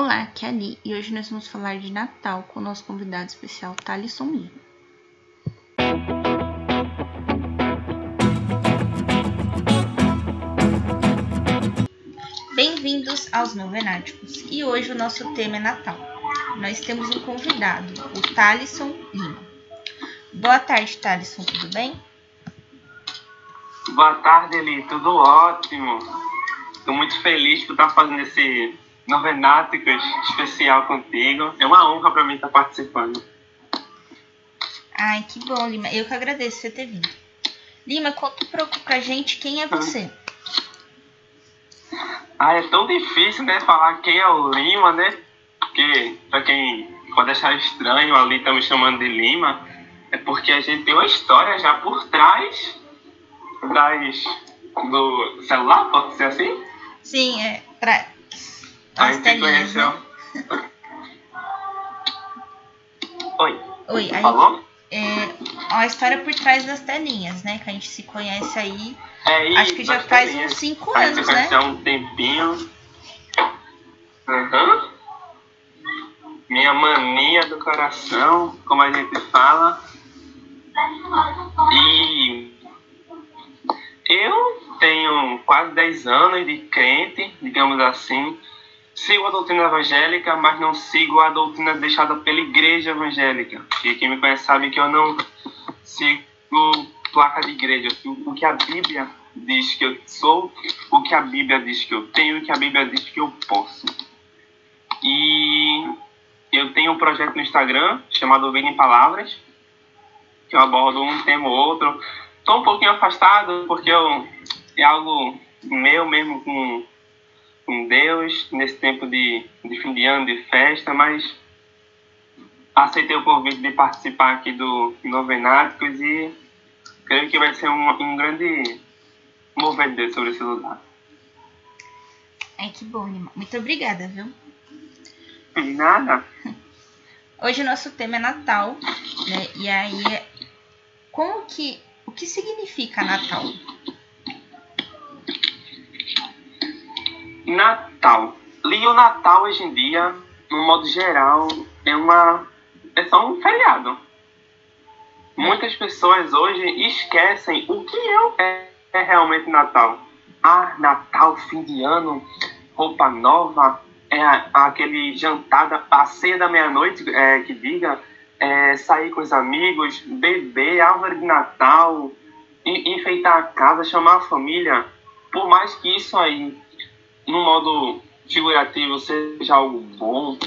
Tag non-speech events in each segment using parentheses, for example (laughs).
Olá, aqui é a Ali e hoje nós vamos falar de Natal com o nosso convidado especial Thalisson Lima. Bem-vindos aos Novenáticos e hoje o nosso tema é Natal. Nós temos um convidado, o Thalisson Lima. Boa tarde, Thalisson, tudo bem? Boa tarde, Eli, tudo ótimo. Estou muito feliz por estar fazendo esse Novenáticos especial contigo. É uma honra para mim estar participando. Ai, que bom, Lima. Eu que agradeço você ter vindo. Lima, conta um pouco pra gente quem é você. Ah, é tão difícil, né, falar quem é o Lima, né? Porque, pra quem pode achar estranho, ali tá me chamando de Lima, é porque a gente tem uma história já por trás das, do celular, pode ser assim? Sim, é pra as telinhas, né? (laughs) Oi. Oi, aí, Falou? é a história por trás das telinhas, né? Que a gente se conhece aí. É Acho que já faz telinhas. uns 5 Faz anos, né? ser um tempinho. Uhum. Minha mania do coração, como a gente fala. E eu tenho quase 10 anos de crente, digamos assim. Sigo a doutrina evangélica, mas não sigo a doutrina deixada pela igreja evangélica. E quem me conhece sabe que eu não sigo placa de igreja, o que a Bíblia diz que eu sou, o que a Bíblia diz que eu tenho, o que a Bíblia diz que eu posso. E eu tenho um projeto no Instagram chamado Ovelha em Palavras, que eu abordo um tema ou outro. Estou um pouquinho afastado porque eu, é algo meu mesmo com, com Deus, nesse tempo de, de fim de ano, de festa, mas aceitei o convite de participar aqui do Novenáticos e creio que vai ser um, um grande mover de Deus sobre esse lugar. Ai, que bom, Lima. Muito obrigada, viu? E nada, (laughs) Hoje o nosso tema é Natal, né? E aí, como que. O que significa Natal? Natal. Li o Natal hoje em dia, no modo geral, é uma é só um feriado. Muitas pessoas hoje esquecem o que é, é realmente Natal. Ah, Natal, fim de ano, roupa nova, é aquele jantar, da, a ceia da meia-noite, é, que diga, é, sair com os amigos, beber, árvore de Natal, enfeitar a casa, chamar a família. Por mais que isso aí no modo figurativo seja algo bom,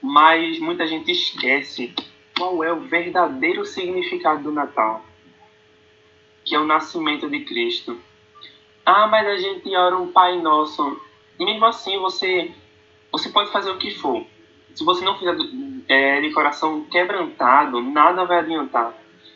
mas muita gente esquece qual é o verdadeiro significado do Natal, que é o nascimento de Cristo. Ah, mas a gente ora um Pai Nosso. Mesmo assim, você você pode fazer o que for. Se você não fizer é, de coração quebrantado, nada vai adiantar.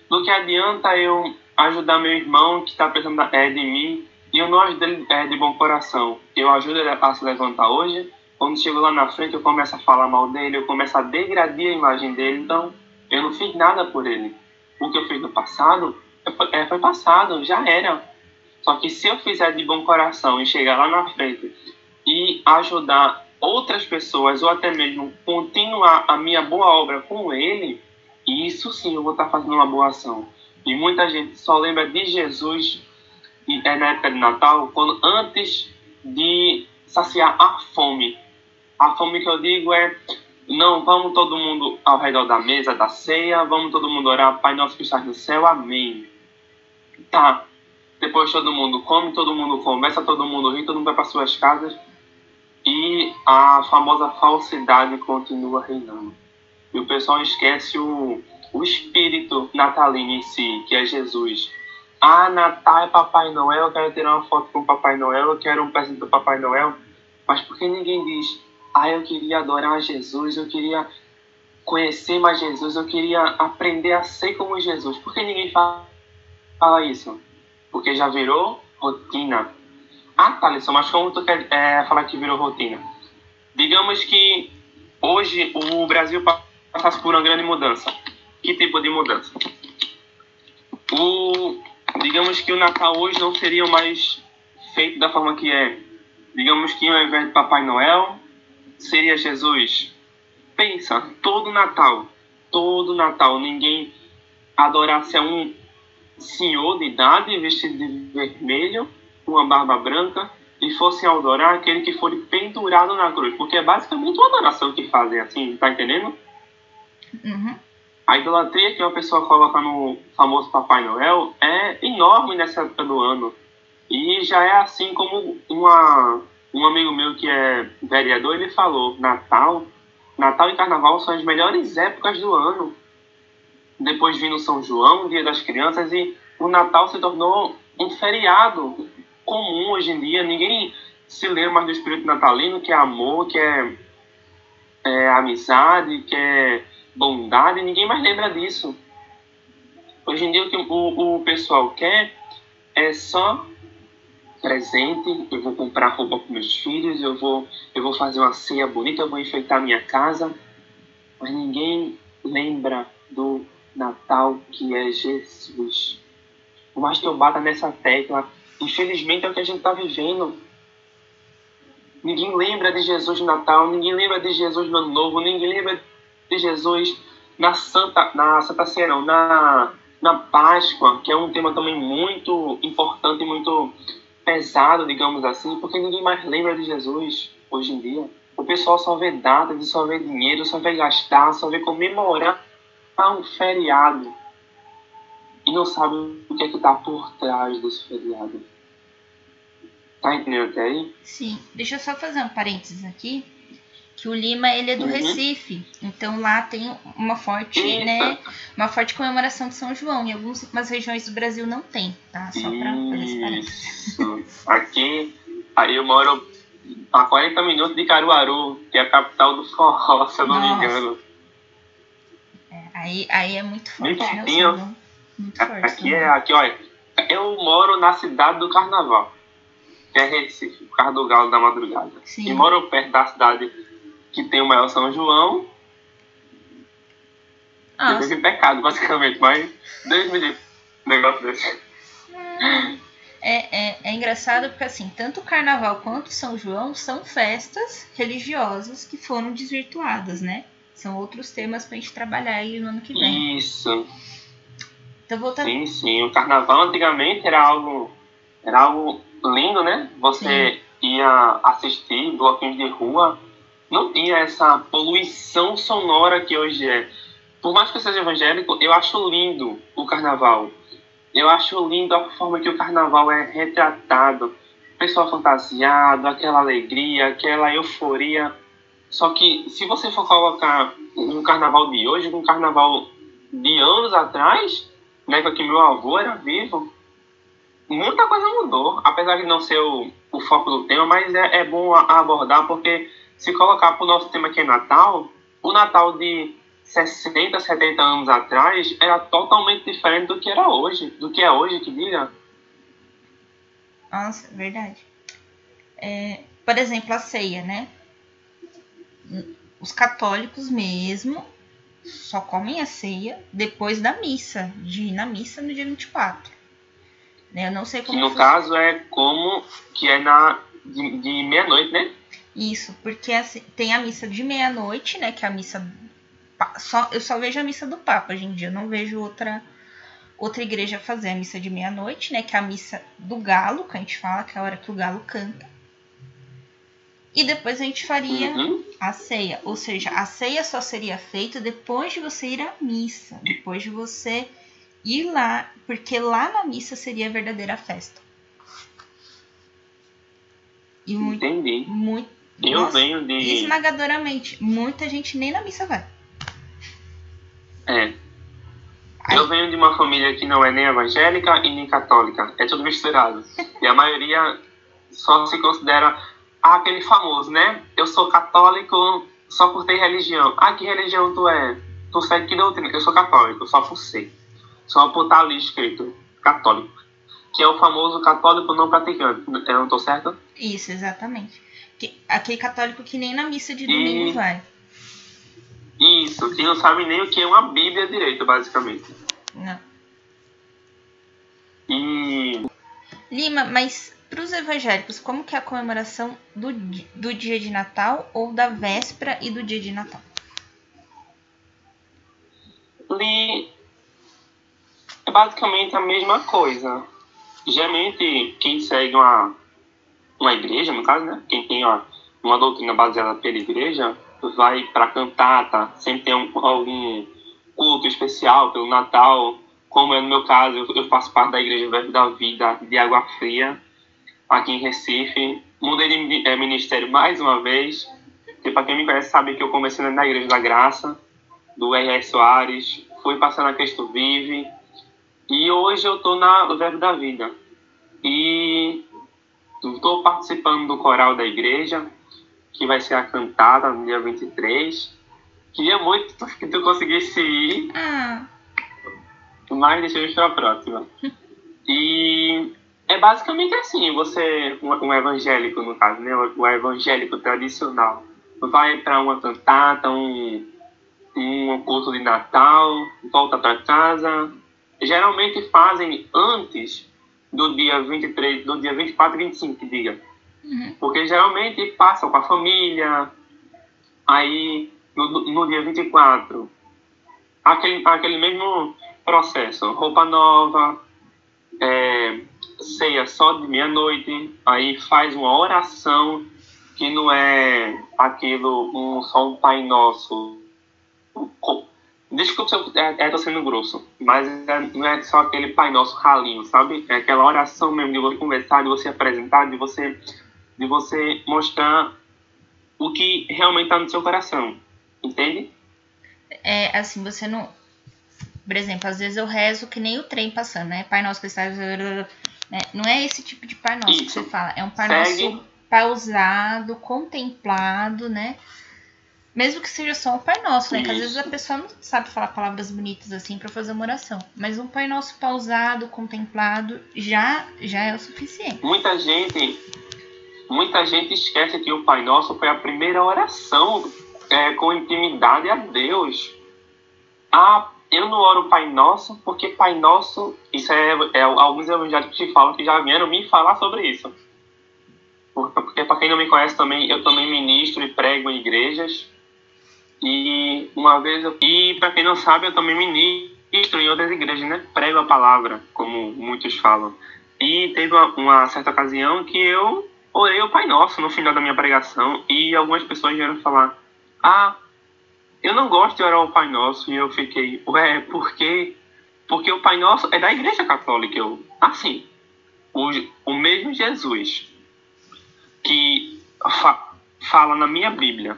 Do que adianta eu ajudar meu irmão que está precisando é, de mim e eu não ajudo ele é, de bom coração. Eu ajudo ele a se levantar hoje. Quando chego lá na frente, eu começo a falar mal dele, eu começo a degradar a imagem dele. Então, eu não fiz nada por ele. O que eu fiz no passado é, foi passado, já era. Só que se eu fizer de bom coração e chegar lá na frente e ajudar outras pessoas ou até mesmo continuar a minha boa obra com ele, isso sim eu vou estar fazendo uma boa ação. E muita gente só lembra de Jesus é na época de Natal, quando antes de saciar a fome. A fome que eu digo é não, vamos todo mundo ao redor da mesa da ceia, vamos todo mundo orar, Pai nosso que estás no céu, amém. Tá. Depois todo mundo come, todo mundo conversa, todo mundo ri, todo mundo vai para suas casas e a famosa falsidade continua reinando. E o pessoal esquece o, o espírito natalino em si, que é Jesus. Ah, Natal é Papai Noel, eu quero tirar uma foto com o Papai Noel, eu quero um presente do Papai Noel. Mas por que ninguém diz, ah, eu queria adorar Jesus, eu queria conhecer mais Jesus, eu queria aprender a ser como Jesus? Por que ninguém fala, fala isso? Porque já virou rotina. Ah, Thaleson, mas como tu quer é, falar que virou rotina? Digamos que hoje o Brasil passasse por uma grande mudança. Que tipo de mudança? O, digamos que o Natal hoje não seria mais feito da forma que é. Digamos que ao invés de Papai Noel, seria Jesus? Pensa, todo Natal, todo Natal, ninguém adorasse a um senhor de idade vestido de vermelho, com uma barba branca, e fossem adorar aquele que foi pendurado na cruz. Porque é basicamente uma adoração que fazem assim, tá entendendo? Uhum. A idolatria que uma pessoa coloca no famoso Papai Noel é enorme nessa época do ano. E já é assim como uma, um amigo meu que é vereador, ele falou, Natal, Natal e Carnaval são as melhores épocas do ano. Depois vindo São João, Dia das Crianças, e o Natal se tornou um feriado comum hoje em dia. Ninguém se lembra mais do espírito natalino, que é amor, que é, é amizade, que é bondade, ninguém mais lembra disso. Hoje em dia o que o, o pessoal quer é só presente, eu vou comprar roupa para meus filhos, eu vou, eu vou fazer uma ceia bonita, eu vou enfeitar minha casa, mas ninguém lembra do Natal que é Jesus. Por mais que eu bata nessa tecla, infelizmente é o que a gente está vivendo. Ninguém lembra de Jesus no Natal, ninguém lembra de Jesus no Ano Novo, ninguém lembra de Jesus na Santa, na Santa Ceia, não, na, na Páscoa, que é um tema também muito importante muito pesado, digamos assim, porque ninguém mais lembra de Jesus hoje em dia. O pessoal só vê datas, só vê dinheiro, só vê gastar, só vê comemorar um feriado. E não sabe o que é que está por trás desse feriado. Tá entendendo até aí? Sim. Deixa eu só fazer um parênteses aqui que o Lima ele é do Uhum. Recife, então lá tem uma forte, Eita. né, uma forte comemoração de São João. Em algumas regiões do Brasil não tem, tá? Só pra fazer esse parênteses. Aqui, aí eu moro a 40 minutos de Caruaru, que é a capital do forró, se eu não me Nossa. engano. É, aí, aí é muito forte, né? São. Muito forte. Aqui né? é, aqui, olha, eu moro na cidade do Carnaval, que é Recife, por causa do Galo da Madrugada. Sim. E moro perto da cidade que tem o maior São João, eu Nossa, vivo em pecado, basicamente, mas Deus me livre. Negócio desse. é, é, é engraçado porque assim, tanto o Carnaval quanto o São João são festas religiosas que foram desvirtuadas, né? São outros temas pra gente trabalhar aí no ano que vem. Isso. Então voltando. Sim, sim. O carnaval antigamente era algo, era algo lindo, né? Você ia assistir bloquinhos de rua, não tinha essa poluição sonora que hoje é. Por mais que eu seja evangélico, eu acho lindo o carnaval. Eu acho lindo a forma que o carnaval é retratado. Pessoal fantasiado, aquela alegria, aquela euforia. Só que se você for colocar um carnaval de hoje com um carnaval de anos atrás, na época que meu avô era vivo, muita coisa mudou. Apesar de não ser o, o foco do tema, mas é, é bom a- abordar, porque se colocar para o nosso tema que é Natal, o Natal de 60, 70 anos atrás era totalmente diferente do que era hoje, do que é hoje, que diga. Nossa, verdade. É, por exemplo, a ceia, né? Os católicos mesmo só comem a ceia depois da missa, de ir na missa no dia 24. Né? Eu não sei Que como no funciona caso é como que é na de, de meia-noite, né? Isso, porque assim, tem a missa de meia-noite, né? Que é a missa. Só, eu só vejo a missa do Papa hoje em dia, eu não vejo outra outra igreja fazer a missa de meia-noite, né? Que é a missa do galo, que a gente fala, que é a hora que o galo canta. E depois a gente faria Uhum. a ceia. Ou seja, a ceia só seria feita depois de você ir à missa. Depois de você ir lá. Porque lá na missa seria a verdadeira festa. E muito. Entendi. muito Eu nossa, venho de. esmagadoramente. Muita gente nem na missa vai. É. Aí- Eu venho de uma família que não é nem evangélica e nem católica. É tudo misturado. E a maioria só se considera ah, aquele famoso, né? Eu sou católico só por ter religião. Ah, que religião tu é? Tu segue que doutrina? Eu sou católico, só por ser. Só por estar ali escrito católico. Que é o famoso católico não praticante. Eu não tô certo? Isso, exatamente. Que- aquele católico que nem na missa de E- domingo vai. Isso, que não sabe nem o que é uma Bíblia direito, basicamente. Não. E Lima, mas para os evangélicos, como que é a comemoração do, do dia de Natal ou da véspera e do dia de Natal? Li é basicamente a mesma coisa. Geralmente, quem segue uma, uma igreja, no caso, né? Quem tem uma, uma doutrina baseada pela igreja, vai para cantata, sempre tem um, algum culto especial pelo Natal, como é no meu caso, eu, eu faço parte da Igreja Verbo da Vida de Água Fria, aqui em Recife. Mudei de é, ministério mais uma vez, que para quem me conhece sabe que eu comecei na Igreja da Graça, do R.R. Soares, fui passando a Cristo Vive, e hoje eu estou na Verbo da Vida. E estou participando do coral da igreja, que vai ser a cantada no dia 23. Queria muito (laughs) que tu conseguisse ir. Ah. Mas deixamos para a próxima. E é basicamente assim, você, um evangélico no caso, né, o evangélico tradicional, vai para uma cantata, um, um culto de Natal, volta para casa. Geralmente fazem antes do dia 23, do dia 24 e 25, diga. Uhum. Porque geralmente passam com a família, aí no, no dia 24, aquele, aquele mesmo processo, roupa nova, é, ceia só de meia-noite, aí faz uma oração que não é aquilo, um, só um Pai Nosso. Desculpa se eu estou é, sendo grosso, mas é, não é só aquele Pai Nosso ralinho, sabe? É aquela oração mesmo de você conversar, de você apresentar, de você de você mostrar o que realmente está no seu coração. Entende? É, assim, você não. Por exemplo, às vezes eu rezo que nem o trem passando, né? Pai Nosso que está. Né? Não é esse tipo de Pai Nosso Isso. que você fala. É um Pai Segue. Nosso pausado, contemplado, né? Mesmo que seja só um Pai Nosso, né? Que às vezes a pessoa não sabe falar palavras bonitas assim para fazer uma oração. Mas um Pai Nosso pausado, contemplado, já, já é o suficiente. Muita gente muita gente esquece que o Pai Nosso foi a primeira oração é, com intimidade a Deus. Ah, eu não oro Pai Nosso porque Pai Nosso, isso é, é alguns evangélicos que falam que já vieram me falar sobre isso. Porque para quem não me conhece também, eu também ministro e prego em igrejas. E uma vez eu, e para quem não sabe, eu também ministro em outras igrejas, né? Prego a palavra, como muitos falam. E teve uma, uma certa ocasião que eu orei o Pai Nosso no final da minha pregação e algumas pessoas vieram falar: Ah, eu não gosto de orar o Pai Nosso. E eu fiquei, ué, por quê? Porque o Pai Nosso é da Igreja Católica. Eu, assim, o, o mesmo Jesus que fa, fala na minha Bíblia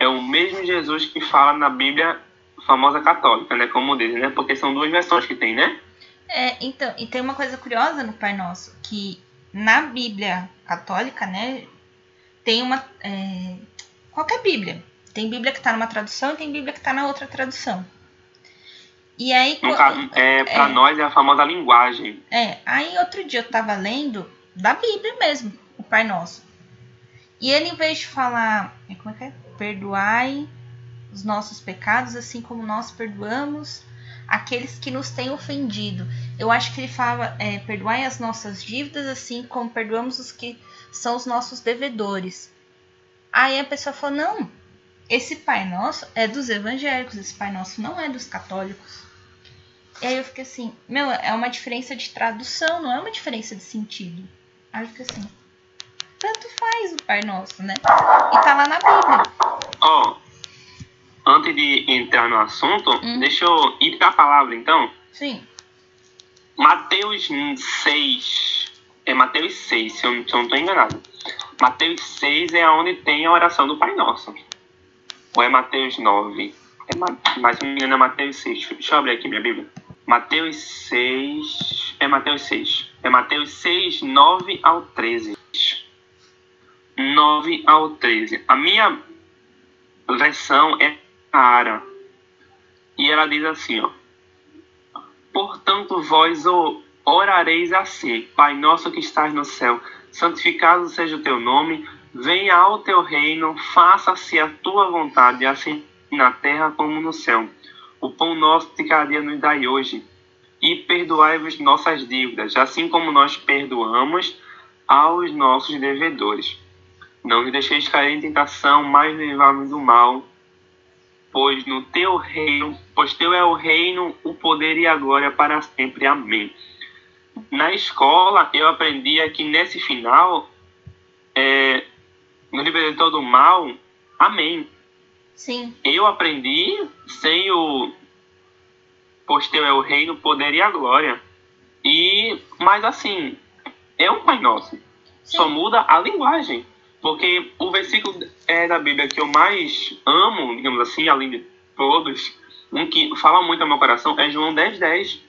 é o mesmo Jesus que fala na Bíblia famosa católica, né? Como dizem, né? Porque são duas versões que tem, né? É, então, e tem uma coisa curiosa no Pai Nosso, que na Bíblia católica, né, tem uma. É, qualquer Bíblia. Tem Bíblia que está numa tradução e tem Bíblia que está na outra tradução. E aí. No caso, é, para é, nós é a famosa linguagem. É, aí outro dia eu estava lendo da Bíblia mesmo, o Pai Nosso. E ele, em vez de falar. É, como é que é? Perdoai os nossos pecados, assim como nós perdoamos aqueles que nos têm ofendido. Eu acho que ele fala, é, perdoai as nossas dívidas, assim como perdoamos os que são os nossos devedores. Aí a pessoa falou, não, esse Pai Nosso é dos evangélicos, esse Pai Nosso não é dos católicos. E aí eu fiquei assim, meu, é uma diferença de tradução, não é uma diferença de sentido. Aí eu fiquei assim, tanto faz o Pai Nosso, né? E tá lá na Bíblia. Ó, oh antes de entrar no assunto, hum. deixa eu ir para a palavra então. Sim. Mateus 6. É Mateus 6, se eu, não estou enganado. Mateus 6 é onde tem a oração do Pai Nosso. Ou é Mateus 9? É, mas se não me engano é Mateus 6. Deixa eu abrir aqui minha Bíblia. Mateus 6. É Mateus 6. É Mateus 6, 9 ao 13. 9 ao 13. A minha versão é Ara. E ela diz assim, ó. Portanto, vós orareis assim: Pai nosso que estás no céu, santificado seja o teu nome, venha ao teu reino, faça-se a tua vontade, assim na terra como no céu. O pão nosso de cada dia nos dai hoje, e perdoai-vos nossas dívidas, assim como nós perdoamos aos nossos devedores. Não nos deixeis cair em tentação, mas livrai-nos do mal. Pois no teu reino, pois teu é o reino, o poder e a glória para sempre. Amém. Na escola eu aprendia que nesse final, é, no libertador do mal, amém. Sim. Eu aprendi sem o pois teu é o reino, o poder e a glória. E, mas assim, é um Pai Nosso. Sim. Só muda a linguagem. Porque o versículo é da Bíblia que eu mais amo, digamos assim, além de todos, um que fala muito ao meu coração, é João 10, 10.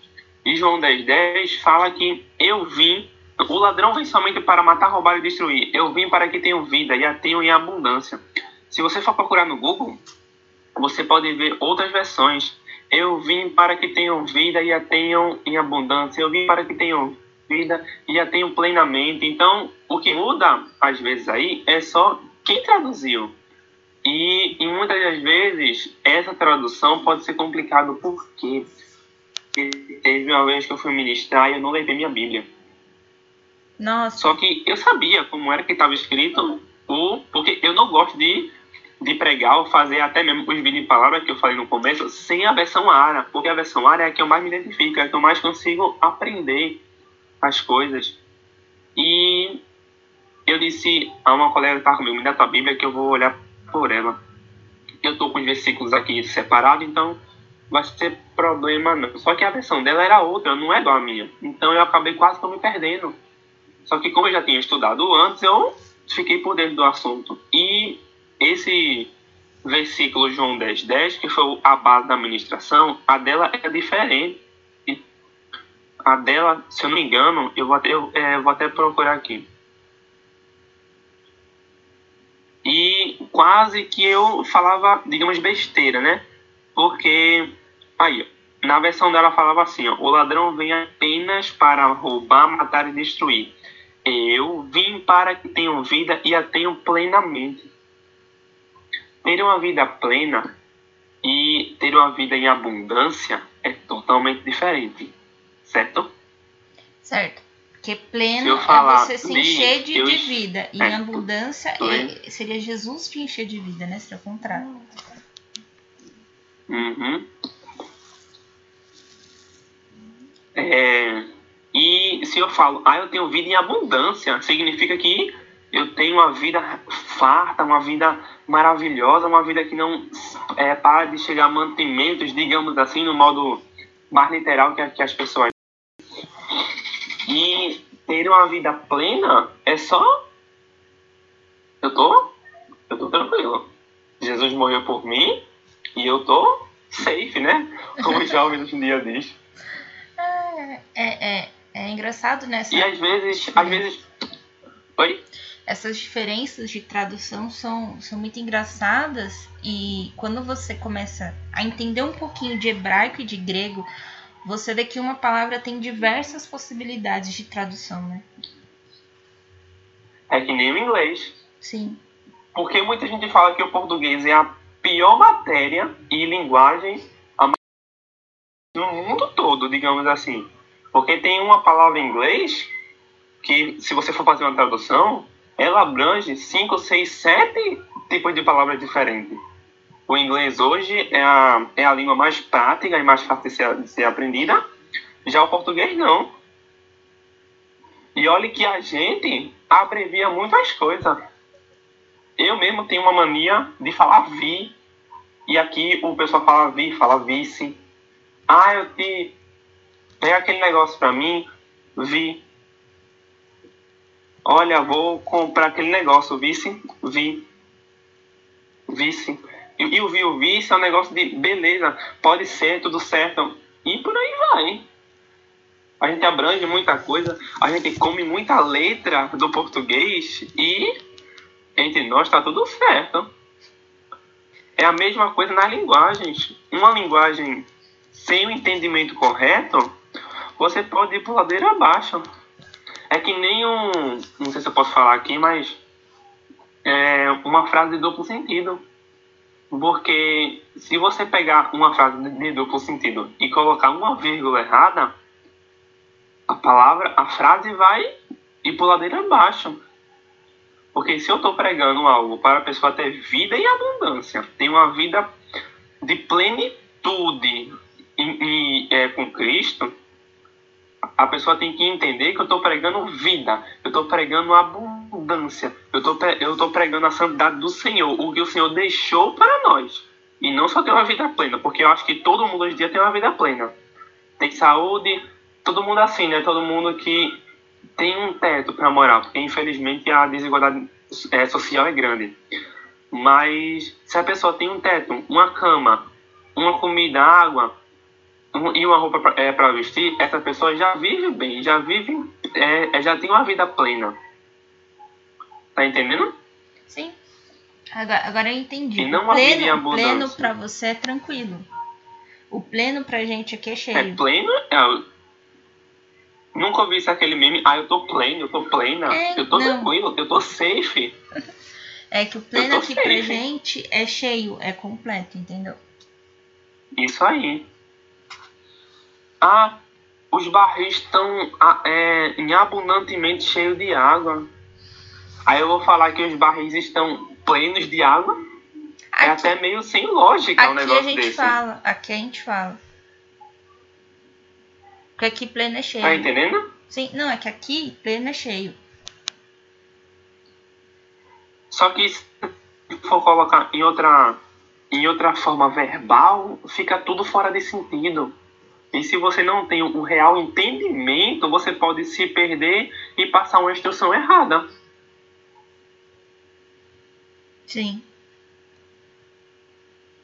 E João 10, 10 fala que eu vim, o ladrão vem somente para matar, roubar e destruir. Eu vim para que tenham vida e a tenham em abundância. Se você for procurar no Google, você pode ver outras versões. Eu vim para que tenham vida e a tenham em abundância. Eu vim para que tenham vida e a tenham plenamente. Então, o que muda às vezes aí é só quem traduziu. E, e muitas das vezes essa tradução pode ser complicada porque teve uma vez que eu fui ministrar e eu não levei minha Bíblia. Nossa. Só que eu sabia como era que estava escrito, o, porque eu não gosto de, de pregar ou fazer até mesmo os vídeos de palavras que eu falei no começo sem a versão ARA, porque a versão ARA é a que eu mais me identifico, é a que eu mais consigo aprender as coisas. E eu disse a uma colega que estava comigo, me dá tua Bíblia que eu vou olhar por ela. Eu estou com os versículos aqui separados, então vai ser problema não. Só que a versão dela era outra, não é igual a minha. Então eu acabei quase que me perdendo. Só que como eu já tinha estudado antes, eu fiquei por dentro do assunto. E esse versículo João 10, 10, que foi a base da administração, a dela é diferente a dela, se eu não me engano, eu vou até, eu, é, vou até procurar aqui. E quase que eu falava, digamos, besteira, né? Porque, aí, na versão dela falava assim, ó, o ladrão vem apenas para roubar, matar e destruir. Eu vim para que tenham vida e a tenham plenamente. Ter uma vida plena e ter uma vida em abundância é totalmente diferente certo? Certo. Porque pleno é você se encher de, de vida. E é, abundância é, seria Jesus te encher de vida, né? Seria o contrário. Uhum. É, e se eu falo, ah, eu tenho vida em abundância, significa que eu tenho uma vida farta, uma vida maravilhosa, uma vida que não é, para de chegar a mantimentos, digamos assim, no modo mais literal que, que as pessoas ter uma vida plena é só. Eu tô. Eu tô tranquilo. Jesus morreu por mim e eu tô safe, né? Como o jovem hoje em dia diz. É, é, é, é engraçado, né? E às vezes. Às vezes. Oi? Essas diferenças de tradução são, são muito engraçadas e quando você começa a entender um pouquinho de hebraico e de grego, você vê que uma palavra tem diversas possibilidades de tradução, né? É que nem o inglês. Sim. Porque muita gente fala que o português é a pior matéria e linguagem no mundo todo, digamos assim. Porque tem uma palavra em inglês que, se você for fazer uma tradução, ela abrange 5, 6, 7 tipos de palavras diferentes. O inglês hoje é a, é a língua mais prática e mais fácil de ser, de ser aprendida. Já o português não. E olhe que a gente abrevia muitas coisas. Eu mesmo tenho uma mania de falar vi. E aqui o pessoal fala vi, fala vice. Ah, eu te. Pega aquele negócio pra mim, vi. Olha, vou comprar aquele negócio, vice, vi. Vice. E, o vi, o é um negócio de beleza, pode ser, tudo certo. E por aí vai. A gente abrange muita coisa, a gente come muita letra do português e entre nós está tudo certo. É a mesma coisa nas linguagens. Uma linguagem sem o entendimento correto, você pode ir por ladeira abaixo. É que nem um. Não sei se eu posso falar aqui, mas. É uma frase de duplo sentido. Porque se você pegar uma frase de duplo sentido e colocar uma vírgula errada, a palavra, a frase vai ir por ladeira abaixo. Porque se eu estou pregando algo para a pessoa ter vida e abundância, ter uma vida de plenitude e, e é, com Cristo, a pessoa tem que entender que eu estou pregando vida, eu estou pregando abundância, eu estou eu tô pregando a santidade do Senhor, o que o Senhor deixou para nós. E não só ter uma vida plena, porque eu acho que todo mundo hoje em dia tem uma vida plena. Tem saúde, todo mundo assim, né? Todo mundo que tem um teto para morar, porque infelizmente a desigualdade é, social é grande. Mas se a pessoa tem um teto, uma cama, uma comida, água um, e uma roupa para é, vestir, essa pessoa já vive bem, já vive, é, já tem uma vida plena. Tá entendendo? Sim. Agora, agora eu entendi. E não o pleno, pleno para você é tranquilo. O pleno pra gente aqui é cheio. É pleno? É, Nunca ouvi isso aquele meme, ah, eu tô pleno, eu tô plena, é, eu tô não. tranquilo, eu tô safe. (laughs) É que o pleno aqui safe. pra gente é cheio, é completo, entendeu? Isso aí. Ah, os barris estão ah, é, abundantemente cheios de água. Aí eu vou falar que os barris estão plenos de água. É aqui, é até meio sem lógica um negócio desse. Aqui a gente fala, aqui a gente fala. Porque aqui pleno é cheio. Tá entendendo? Sim, não, é que aqui pleno é cheio. Só que se for colocar em outra, em outra forma verbal, fica tudo fora de sentido. E se você não tem um real entendimento, você pode se perder e passar uma instrução errada. Sim.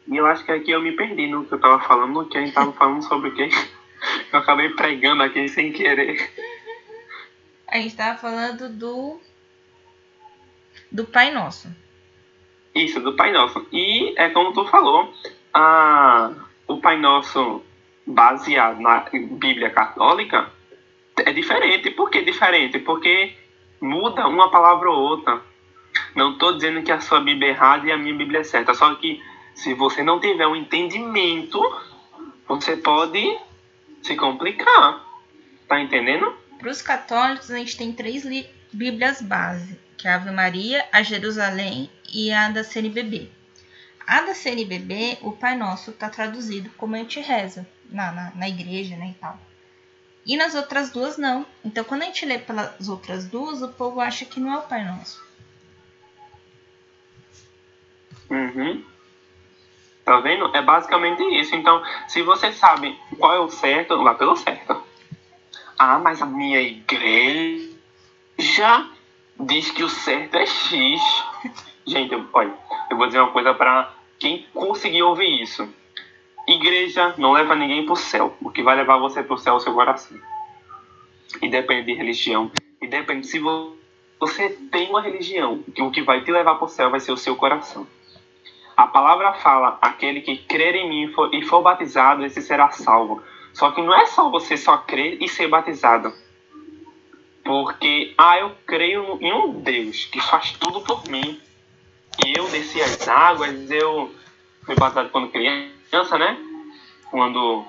E eu acho que aqui eu me perdi no que eu tava falando, que a gente tava falando sobre o quê? (laughs) Eu acabei pregando aqui sem querer. A gente tava falando do. Do Pai Nosso. Isso, do Pai Nosso. E é como tu falou, a, o Pai Nosso baseado na Bíblia Católica é diferente. Por que diferente? Porque muda uma palavra ou outra. Não estou dizendo que a sua Bíblia é errada e a minha Bíblia é certa. Só que se você não tiver um entendimento, você pode se complicar. Tá entendendo? Para os católicos, a gente tem três Bíblias base, que é a Ave Maria, a Jerusalém e a da CNBB. A da CNBB, o Pai Nosso está traduzido como a gente reza na, na, na igreja, né, e tal. E nas outras duas, não. Então, quando a gente lê pelas outras duas, o povo acha que não é o Pai Nosso. Uhum. Tá vendo? É basicamente isso. Então, se você sabe qual é o certo, vá pelo certo. Ah, mas a minha igreja diz que o certo é X. Gente, eu, olha, eu vou dizer uma coisa para quem conseguir ouvir isso. Igreja não leva ninguém pro céu. O que vai levar você pro céu é o seu coração. E depende de religião. E depende se você tem uma religião, o que vai te levar pro céu vai ser o seu coração. A palavra fala: aquele que crer em mim for, e for batizado, esse será salvo. Só que não é só você só crer e ser batizado. Porque, ah, eu creio em um Deus que faz tudo por mim. E eu desci as águas, eu fui batizado quando criança, né? Quando.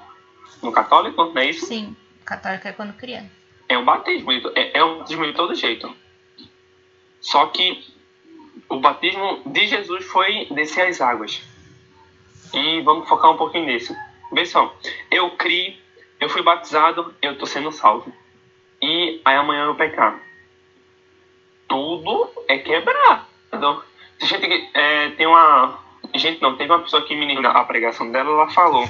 No católico, não é isso? Sim, católico é quando criança. É um batismo, é, é um batismo de todo jeito. Só que o batismo de Jesus foi descer as águas. E vamos focar um pouquinho nisso. Vê só, eu criei, eu fui batizado, eu estou sendo salvo. E aí amanhã eu pecar. Tudo é quebrado. Gente, é, tem uma. Gente, não, teve uma pessoa que me a pregação dela, ela falou.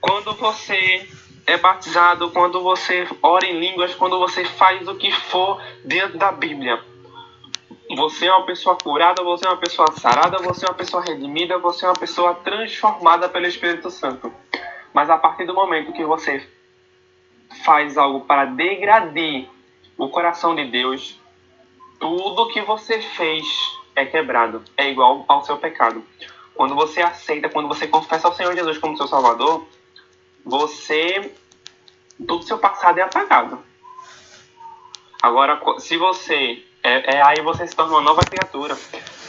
Quando você é batizado, quando você ora em línguas, quando você faz o que for dentro da Bíblia, você é uma pessoa curada, você é uma pessoa sarada, você é uma pessoa redimida, você é uma pessoa transformada pelo Espírito Santo. Mas a partir do momento que você faz algo para degradar o coração de Deus, tudo que você fez é quebrado, é igual ao seu pecado. Quando você aceita, quando você confessa ao Senhor Jesus como seu Salvador, você todo seu passado é apagado. Agora, se você é, é, aí você se torna uma nova criatura.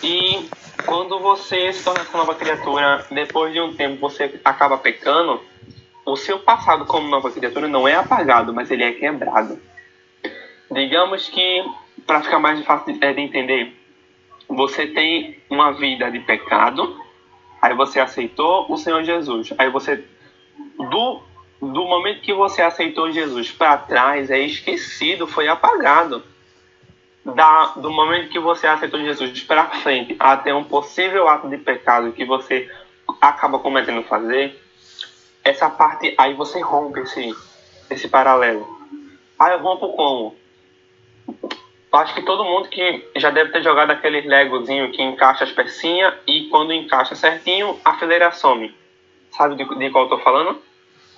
E quando você se torna essa nova criatura, depois de um tempo você acaba pecando, o seu passado como nova criatura não é apagado, mas ele é quebrado. Digamos que, para ficar mais fácil de, é, de entender, você tem uma vida de pecado, aí você aceitou o Senhor Jesus, aí você do do momento que você aceitou Jesus para trás é esquecido, foi apagado. Da, do momento que você aceitou Jesus para frente até um possível ato de pecado que você acaba cometendo fazer, essa parte aí você rompe esse, esse paralelo. Aí eu rompo como? Acho que todo mundo que já deve ter jogado aquele legozinho que encaixa as pecinhas e quando encaixa certinho, a fileira some. Sabe de, de qual eu tô falando?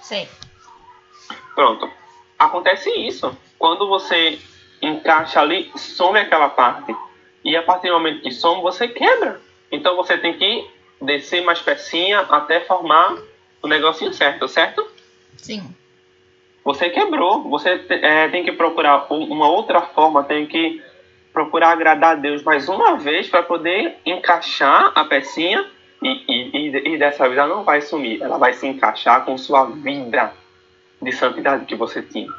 Sim. Pronto. Acontece isso. Quando você encaixa ali, some aquela parte. E a partir do momento que some, você quebra. Então você tem que descer mais pecinha até formar o negocinho certo, certo? Sim. Você quebrou. Você é, tem que procurar uma outra forma, tem que procurar agradar a Deus mais uma vez para poder encaixar a pecinha e, e, e, dessa vez ela não vai sumir, ela vai se encaixar com sua vida de santidade que você tinha.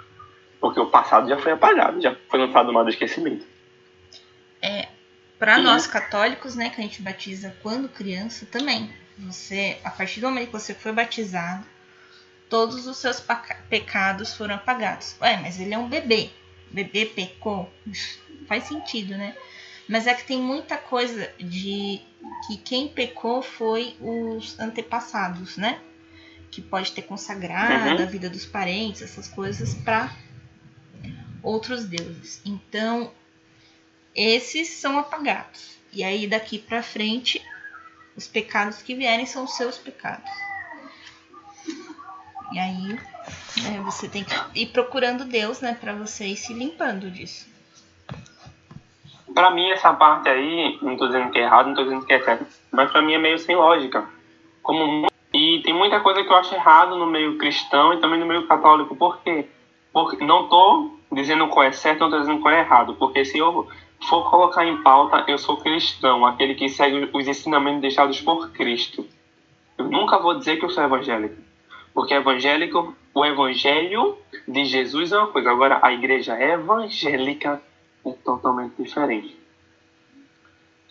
Porque o passado já foi apagado, já foi lançado no mar do esquecimento. É, para nós católicos, né, que a gente batiza quando criança também. Você, a partir do momento que você foi batizado, todos os seus pecados foram apagados. Ué, mas ele é um bebê. O bebê pecou. (laughs) Faz sentido, né? Mas é que tem muita coisa de que quem pecou foi os antepassados, né? Que pode ter consagrado uhum. a vida dos parentes, essas coisas, para outros deuses. Então, esses são apagados. E aí daqui para frente, os pecados que vierem são os seus pecados. E aí, né, você tem que ir procurando Deus, né, para você ir se limpando disso. Para mim, essa parte aí, não tô dizendo que é errado, não tô dizendo que é certo, mas para mim é meio sem lógica. Como e tem muita coisa que eu acho errado no meio cristão e também no meio católico. Por quê? Porque não tô dizendo qual é certo, não tô dizendo qual é errado, porque se eu for colocar em pauta, eu sou cristão, aquele que segue os ensinamentos deixados por Cristo. Eu nunca vou dizer que eu sou evangélico, porque evangélico, o evangelho de Jesus é uma coisa, agora a igreja evangélica é totalmente diferente.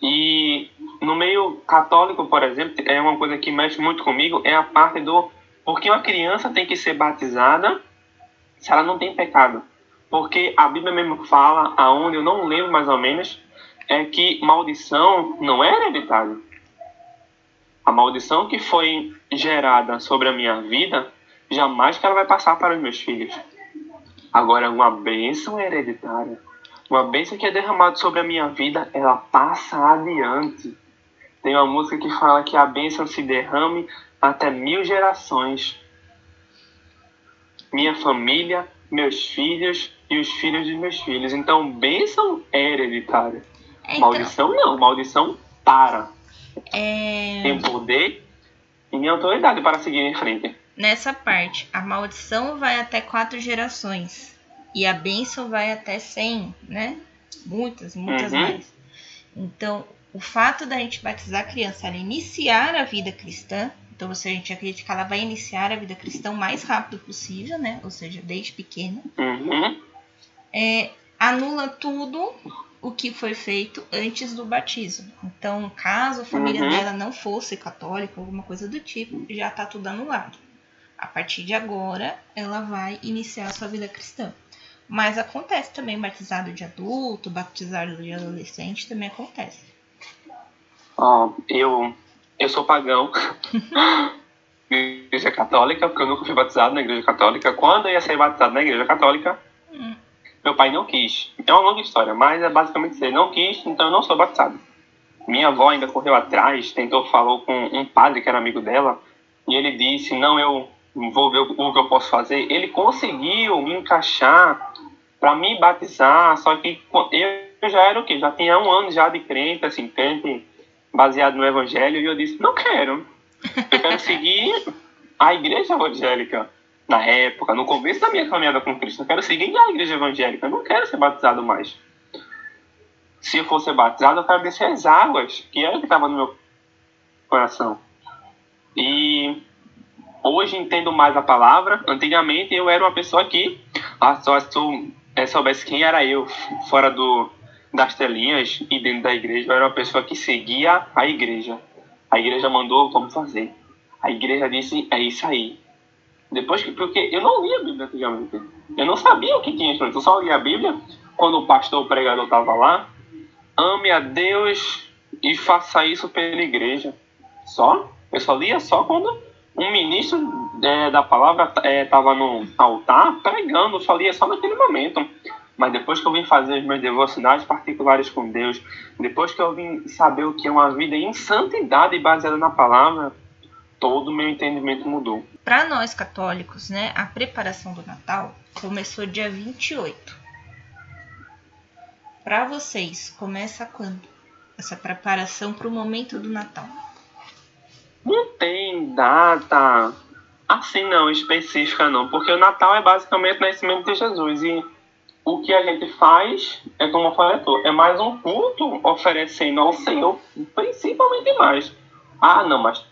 E no meio católico, por exemplo, é uma coisa que mexe muito comigo, é a parte do porque uma criança tem que ser batizada se ela não tem pecado. Porque a Bíblia mesmo fala, aonde eu não lembro mais ou menos, é que maldição não é hereditária. A maldição que foi gerada sobre a minha vida, jamais que ela vai passar para os meus filhos. Agora, uma bênção hereditária uma bênção que é derramada sobre a minha vida, ela passa adiante. Tem uma música que fala que a bênção se derrame até mil gerações. Minha família, meus filhos e os filhos de meus filhos. Então, bênção é hereditária. Então, maldição não, maldição para. É... Tem poder e autoridade para seguir em frente. Nessa parte, a maldição vai até quatro gerações. E a bênção vai até 100, né? Muitas, muitas uhum. mais. Então, o fato da gente batizar a criança, ela iniciar a vida cristã, então você, a gente acredita que ela vai iniciar a vida cristã o mais rápido possível, né? Ou seja, desde pequena. Uhum. É, anula tudo o que foi feito antes do batismo. Então, caso a família uhum. dela não fosse católica, alguma coisa do tipo, já está tudo anulado. A partir de agora, ela vai iniciar a sua vida cristã. Mas acontece também batizado de adulto, batizado de adolescente, também acontece. Ó, oh, eu, eu sou pagão. (laughs) igreja católica, porque eu nunca fui batizado na igreja católica. Quando eu ia ser batizado na igreja católica. Meu pai não quis. É uma longa história, mas é basicamente isso. Ele não quis, então eu não sou batizado. Minha avó ainda correu atrás, tentou, falou com um padre que era amigo dela, e ele disse, não, eu vou ver o que eu posso fazer. Ele conseguiu me encaixar para me batizar, só que eu já era o quê? Já tinha um ano já de crente, assim, crente baseado no evangelho, e eu disse, não quero. Eu quero seguir a igreja evangélica na época, no começo da minha caminhada com Cristo. Eu quero seguir a igreja evangélica, eu não quero ser batizado mais. Se eu fosse batizado, eu quero descer as águas, que era o que estava no meu coração. E hoje entendo mais a palavra. Antigamente eu era uma pessoa que ah, só sou é, soubesse quem era eu fora do, das telinhas e dentro da igreja, eu era uma pessoa que seguia a igreja. A igreja mandou como fazer. A igreja disse, é isso aí. Depois que, porque eu não lia a Bíblia antigamente. Eu não sabia o que tinha escrito. Eu só lia a Bíblia quando o pastor, o pregador estava lá. Ame a Deus e faça isso pela igreja. Só? Eu só lia só quando um ministro é, da palavra estava é, no altar pregando. Eu só lia só naquele momento. Mas depois que eu vim fazer os meus devocionais particulares com Deus, depois que eu vim saber o que é uma vida em santidade baseada na palavra, todo o meu entendimento mudou. Para nós católicos, né, a preparação do Natal começou dia 28. Para vocês, começa quando? Essa preparação para o momento do Natal? Não tem data assim não, específica não, porque o Natal é basicamente o nascimento de Jesus e o que a gente faz é como eu falei, é mais um culto oferecendo ao Senhor, principalmente mais. Ah, não, mas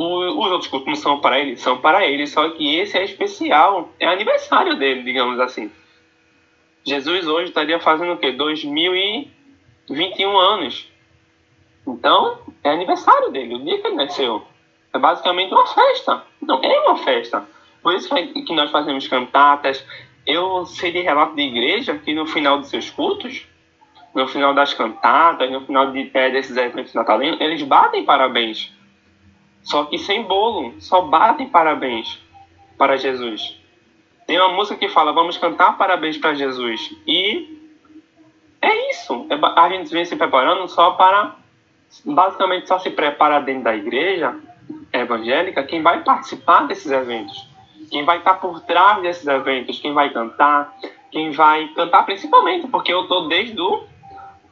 os outros cultos não são para ele, são para ele, só que esse é especial, é aniversário dele, digamos assim. Jesus hoje estaria fazendo o quê? 2021 anos. Então, é aniversário dele, o dia que ele nasceu. É basicamente uma festa. Então, é uma festa. Por isso que nós fazemos cantatas. Eu sei de relato de igreja que no final dos seus cultos, no final das cantatas, no final de, é, desses eventos natalinos, eles batem parabéns só que sem bolo, só batem parabéns para Jesus. Tem uma música que fala: Vamos cantar parabéns para Jesus. E é isso. É a gente vem se preparando só para. Basicamente, só se prepara dentro da igreja evangélica quem vai participar desses eventos. Quem vai estar por trás desses eventos, quem vai cantar, quem vai cantar principalmente, porque eu estou desde o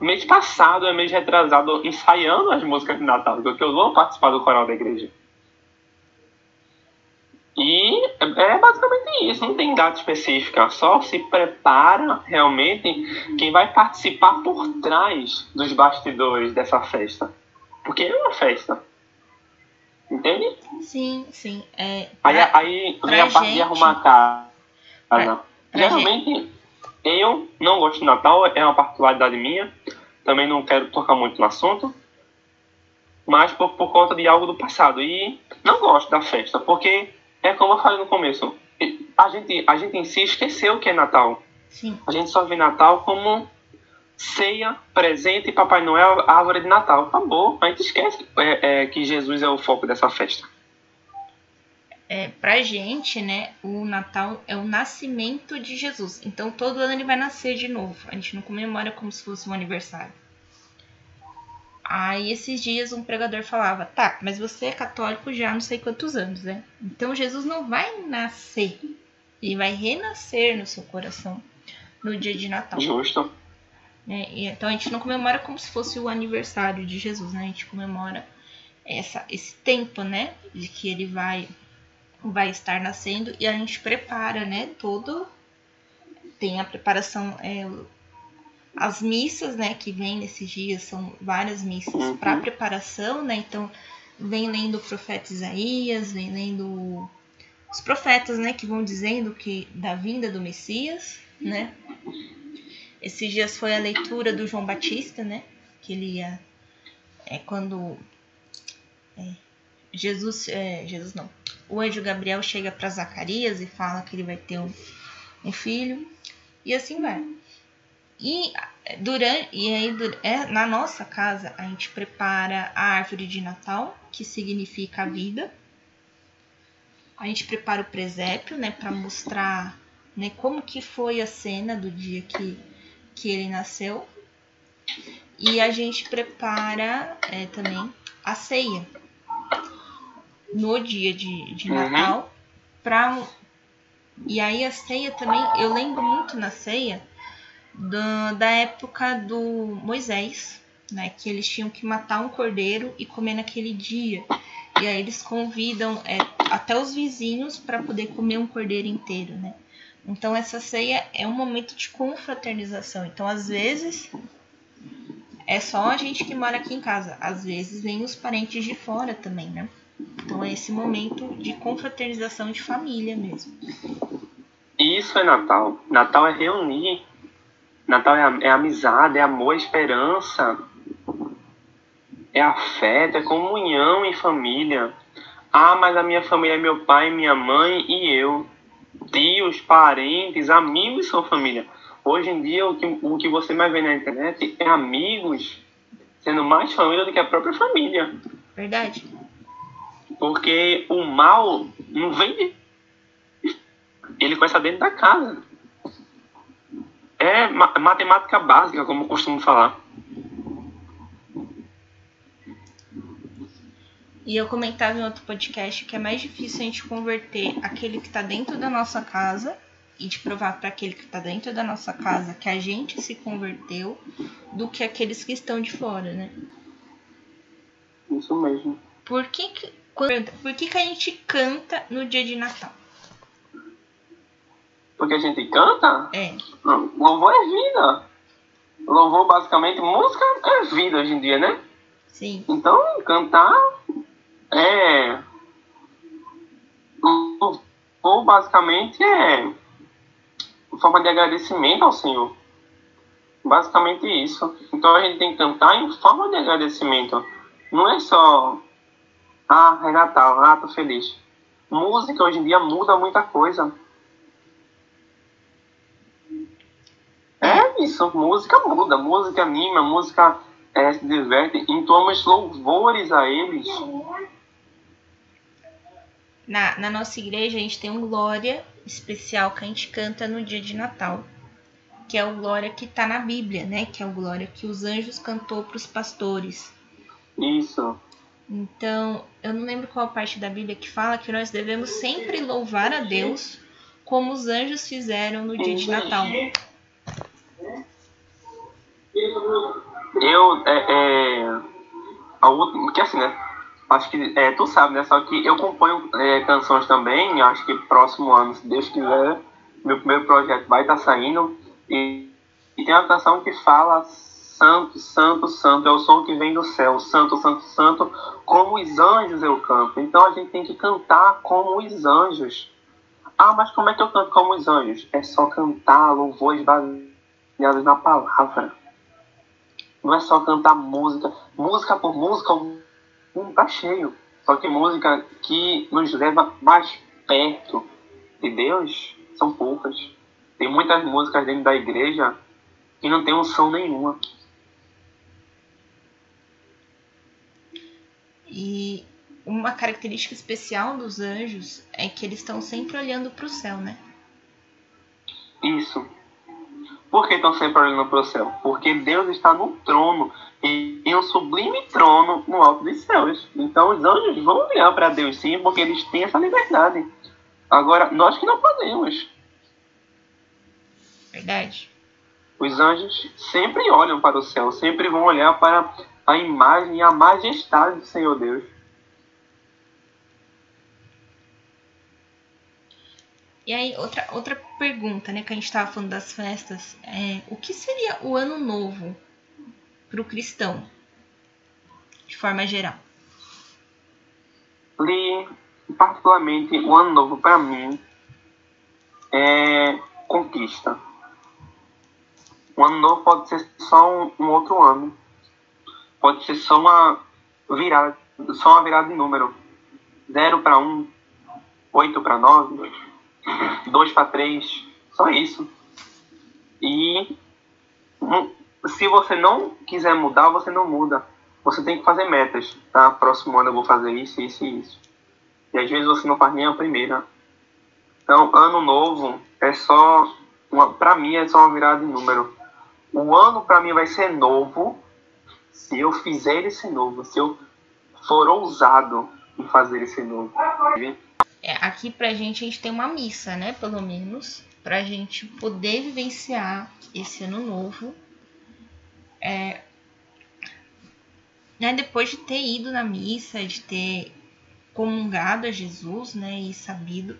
mês passado, é mês retrasado, ensaiando as músicas de Natal, porque eu vou participar do coral da igreja. E é basicamente isso, não tem data específica, só se prepara realmente quem vai participar por trás dos bastidores dessa festa. Porque é uma festa. Entende? Sim, sim. É, aí aí vem a parte de arrumar a casa. Pra, pra Geralmente, gente eu não gosto de Natal, é uma particularidade minha. Também não quero tocar muito no assunto. Mas por, por conta de algo do passado. E não gosto da festa, porque é como eu falei no começo. A gente, a gente em si esqueceu o que é Natal. Sim. A gente só vê Natal como ceia, presente e Papai Noel, árvore de Natal. Acabou. A gente esquece é, é, que Jesus é o foco dessa festa é, pra gente, né, o Natal é o nascimento de Jesus. Então todo ano ele vai nascer de novo. A gente não comemora como se fosse um aniversário. Aí esses dias um pregador falava: "Tá, mas você é católico já não sei quantos anos, né? Então Jesus não vai nascer, ele vai renascer no seu coração no dia de Natal." Justo. É, então a gente não comemora como se fosse o aniversário de Jesus, né? A gente comemora essa, esse tempo, né, de que ele vai vai estar nascendo e a gente prepara, né? Todo tem a preparação, é, as missas, né? Que vem nesses dias são várias missas uhum. para preparação, né? Então vem lendo o profeta Isaías, vem lendo os profetas, né? Que vão dizendo que da vinda do Messias, né? Esses dias foi a leitura do João Batista, né? Que ele ia é quando é, Jesus, é, Jesus não, o anjo Gabriel chega para Zacarias e fala que ele vai ter um, um filho e assim vai. E durante e aí é, na nossa casa a gente prepara a árvore de Natal, que significa a vida. A gente prepara o presépio, né, para mostrar, né, como que foi a cena do dia que que ele nasceu. E a gente prepara é, também a ceia, no dia de, de uhum. Natal pra, e aí a ceia também, eu lembro muito na ceia do, da época do Moisés, né? Que eles tinham que matar um cordeiro e comer naquele dia. E aí eles convidam é, até os vizinhos para poder comer um cordeiro inteiro, né? Então essa ceia é um momento de confraternização. Então às vezes é só a gente que mora aqui em casa, às vezes vem os parentes de fora também, né? Então é esse momento de confraternização de família mesmo. Isso é Natal. Natal é reunir Natal é, é amizade, é amor, é esperança, é afeto, é comunhão em família. Ah, mas a minha família é meu pai, minha mãe e eu. Tios, parentes, amigos são família. Hoje em dia, o que, o que você mais vê na internet é amigos sendo mais família do que a própria família. Verdade. Porque o mal não vem. Ele começa dentro da casa. É matemática básica, como eu costumo falar. E eu comentava em outro podcast que é mais difícil a gente converter aquele que está dentro da nossa casa e de provar para aquele que está dentro da nossa casa que a gente se converteu do que aqueles que estão de fora, né? Isso mesmo. Por que, que, por que, que a gente canta no dia de Natal? Porque a gente canta? É. Louvor é vida. Louvor, basicamente, música é vida hoje em dia, né? Sim. Então, cantar é. Louvor, basicamente, é forma de agradecimento ao Senhor. Basicamente isso. Então a gente tem que cantar em forma de agradecimento. Não é só. Ah, é Natal, ah, tô feliz. Música hoje em dia muda muita coisa. É isso, música muda, música anima, música é, se diverte, entoamos louvores a eles. Na, na nossa igreja a gente tem um glória especial que a gente canta no dia de Natal, que é o glória que está na Bíblia, né? Que é o glória que os anjos cantou para os pastores. Isso. Então, eu não lembro qual parte da Bíblia que fala que nós devemos sempre louvar a Deus como os anjos fizeram no dia de Natal. Eu, é, é, a última, que assim, né? Acho que é, tu sabe, né? Só que eu componho é, canções também. Acho que próximo ano, se Deus quiser, meu primeiro projeto vai estar tá saindo. E, e, tem uma canção que fala Santo, Santo, Santo. É o som que vem do céu. Santo, Santo, Santo. Como os anjos eu canto. Então a gente tem que cantar como os anjos. Ah, mas como é que eu canto como os anjos? É só cantar louvores baseados na palavra. Não é só cantar música, música por música, um tá cheio. Só que música que nos leva mais perto de Deus são poucas. Tem muitas músicas dentro da igreja que não tem unção nenhuma. E uma característica especial dos anjos é que eles estão sempre olhando para o céu, né? Isso. Por que estão sempre olhando para o céu? Porque Deus está no trono em um sublime trono no alto dos céus. Então os anjos vão olhar para Deus sim, porque eles têm essa liberdade. Agora, nós que não podemos. Verdade. Os anjos sempre olham para o céu, sempre vão olhar para a imagem e a majestade do Senhor Deus. E aí, outra, outra pergunta, né, que a gente estava falando das festas, é o que seria o ano novo para o cristão, de forma geral? Li, particularmente, o ano novo para mim é conquista. O ano novo pode ser só um, um outro ano, pode ser só uma virada, só uma virada de número. 0 para 1, 8 para 9, 2 para 3, só isso. E se você não quiser mudar, você não muda. Você tem que fazer metas. Tá? Próximo ano eu vou fazer isso, isso e isso. E às vezes você não faz nem a primeira. Então, ano novo é só. Uma, pra mim é só uma virada de número. O ano pra mim vai ser novo se eu fizer ele ser novo. Se eu for ousado em fazer ele ser novo. É, aqui pra gente a gente tem uma missa, né? Pelo menos. Pra gente poder vivenciar esse ano novo é, né, depois de ter ido na missa, de ter comungado a Jesus, né, e sabido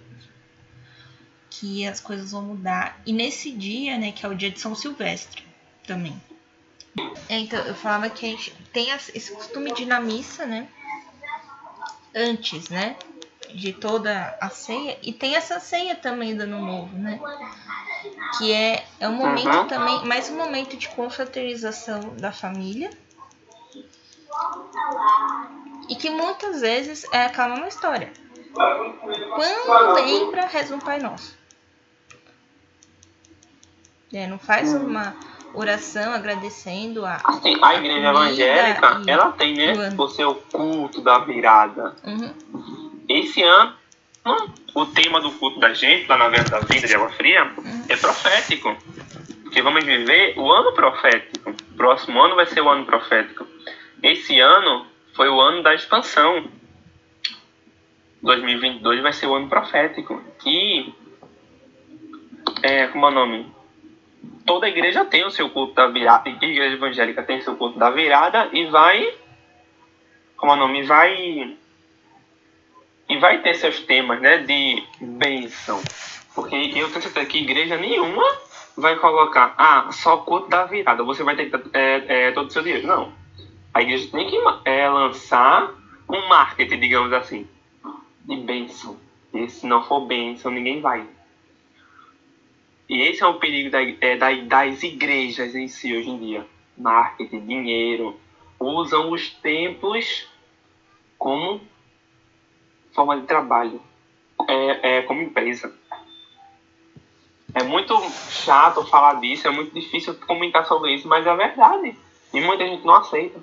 que as coisas vão mudar. E nesse dia, né, que é o dia de São Silvestre também. É, então, eu falava que a gente tem esse costume de ir na missa, né, antes, né, de toda a ceia. E tem essa ceia também do Ano Novo, né. que é, é um momento uhum. também, mais um momento de confraternização da família. E que muitas vezes é aquela mesma história. Quando lembra, reza um Pai Nosso. É, não faz hum. uma oração agradecendo a. Assim, a igreja evangélica, e... ela tem, né? O seu culto da virada. Uhum. Esse ano, o tema do culto da gente, lá na Venda da Vida de Água Fria, uhum. é profético. Porque vamos viver o ano profético. Próximo ano vai ser o ano profético. Esse ano foi o ano da expansão. 2022 vai ser o ano profético. E. É, como é o nome? Toda igreja tem o seu culto da virada. Igreja evangélica tem o seu culto da virada e vai. Como é o nome? Vai. E vai ter seus temas, né? De bênção. Porque eu tenho certeza que igreja nenhuma vai colocar, ah, só culto da virada, você vai ter que é, é, todo o seu dinheiro. Não. A igreja tem que é, lançar um marketing, digamos assim de bênção. E se não for bênção, ninguém vai. E esse é o perigo da, é, da, das igrejas em si hoje em dia. Marketing, dinheiro. Usam os templos como forma de trabalho. É, é como empresa. É muito chato falar disso, é muito difícil comentar sobre isso, mas é verdade. E muita gente não aceita.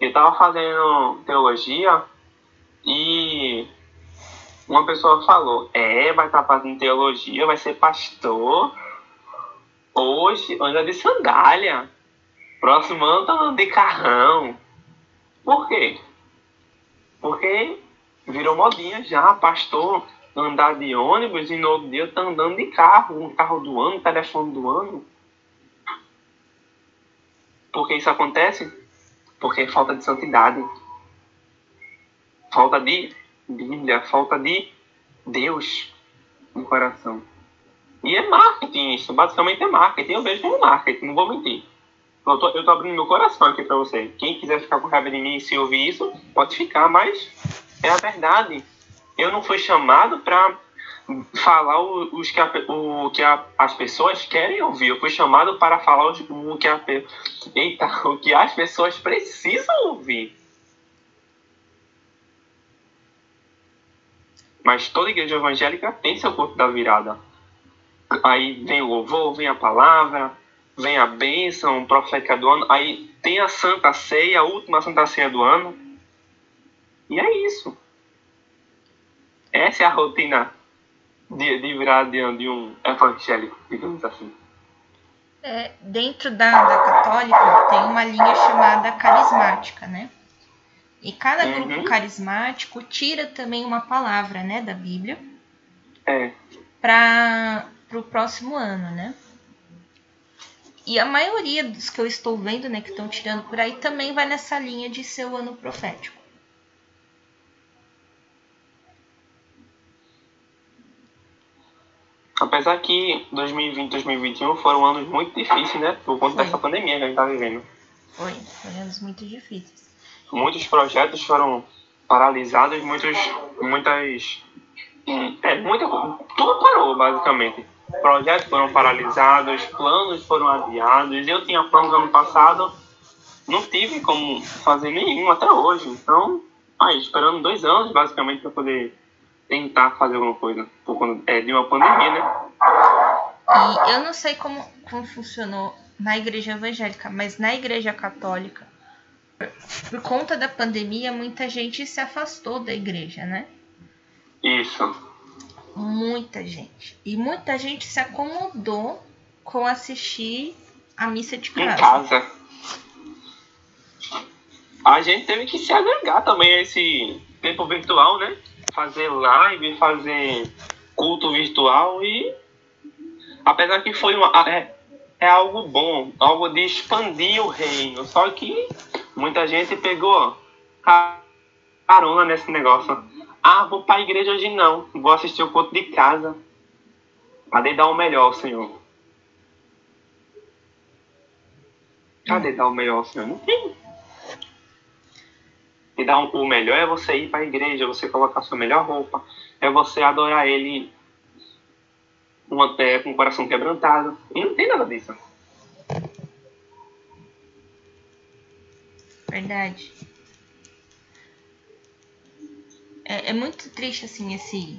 Eu estava fazendo teologia e uma pessoa falou: É, vai estar fazendo teologia, vai ser pastor. Hoje anda de sandália. Próximo ano tá andando de carrão. Por quê? Porque virou modinha já, pastor andar de ônibus e no outro dia tá andando de carro, um carro do ano, telefone do ano. Por que isso acontece? Porque falta de santidade falta de Bíblia, falta de Deus no coração. E é marketing isso, basicamente é marketing. Eu vejo como marketing, não vou mentir. Eu tô, eu tô abrindo meu coração aqui para você. Quem quiser ficar com raiva de mim se ouvir isso, pode ficar, mas é a verdade. Eu não fui chamado para falar o, os que, a, o que a, as pessoas querem ouvir. Eu fui chamado para falar o, o que a, eita, (laughs) o que as pessoas precisam ouvir. Mas toda igreja evangélica tem seu culto da virada. Aí vem o louvor, vem a palavra, vem a bênção profética do ano. Aí tem a Santa Ceia, a última Santa Ceia do ano. E é isso. Essa é a rotina de, de virada de, de um evangélico, digamos assim. É, dentro da, da católica tem uma linha chamada carismática, né? E cada uhum. grupo carismático tira também uma palavra, né, da Bíblia. É. Para o próximo ano, né? E a maioria dos que eu estou vendo, né, que estão tirando por aí, também vai nessa linha de ser o ano profético. Apesar que 2020 e 2021 foram anos muito difíceis, né? Por conta Foi. dessa pandemia que a gente está vivendo. Foi, foram anos muito difíceis muitos projetos foram paralisados, muitos, muitas. É, muita, tudo parou, basicamente. Projetos foram paralisados, planos foram adiados. Eu tinha planos ano passado, não tive como fazer nenhum até hoje. Então, aí, esperando dois anos, basicamente, para poder tentar fazer alguma coisa por conta é, de uma pandemia, né? E eu não sei como, como funcionou na igreja evangélica, mas na igreja católica por conta da pandemia, muita gente se afastou da igreja, né? Isso. Muita gente. E muita gente se acomodou com assistir a missa de casa. Em casa. A gente teve que se agregar também a esse tempo virtual, né? Fazer live, fazer culto virtual e. Apesar que foi uma. É, é algo bom, algo de expandir o reino. Só que Muita gente pegou carona nesse negócio. Ah, vou para a igreja hoje não. Vou assistir o culto de casa. Cadê dar o melhor, Senhor? Cadê dar o melhor, Senhor? Não tem. E dar um, o melhor é você ir para a igreja, você colocar sua melhor roupa, é você adorar Ele uma, é, com o coração quebrantado. E não tem nada disso. Verdade. É, é muito triste, assim, esse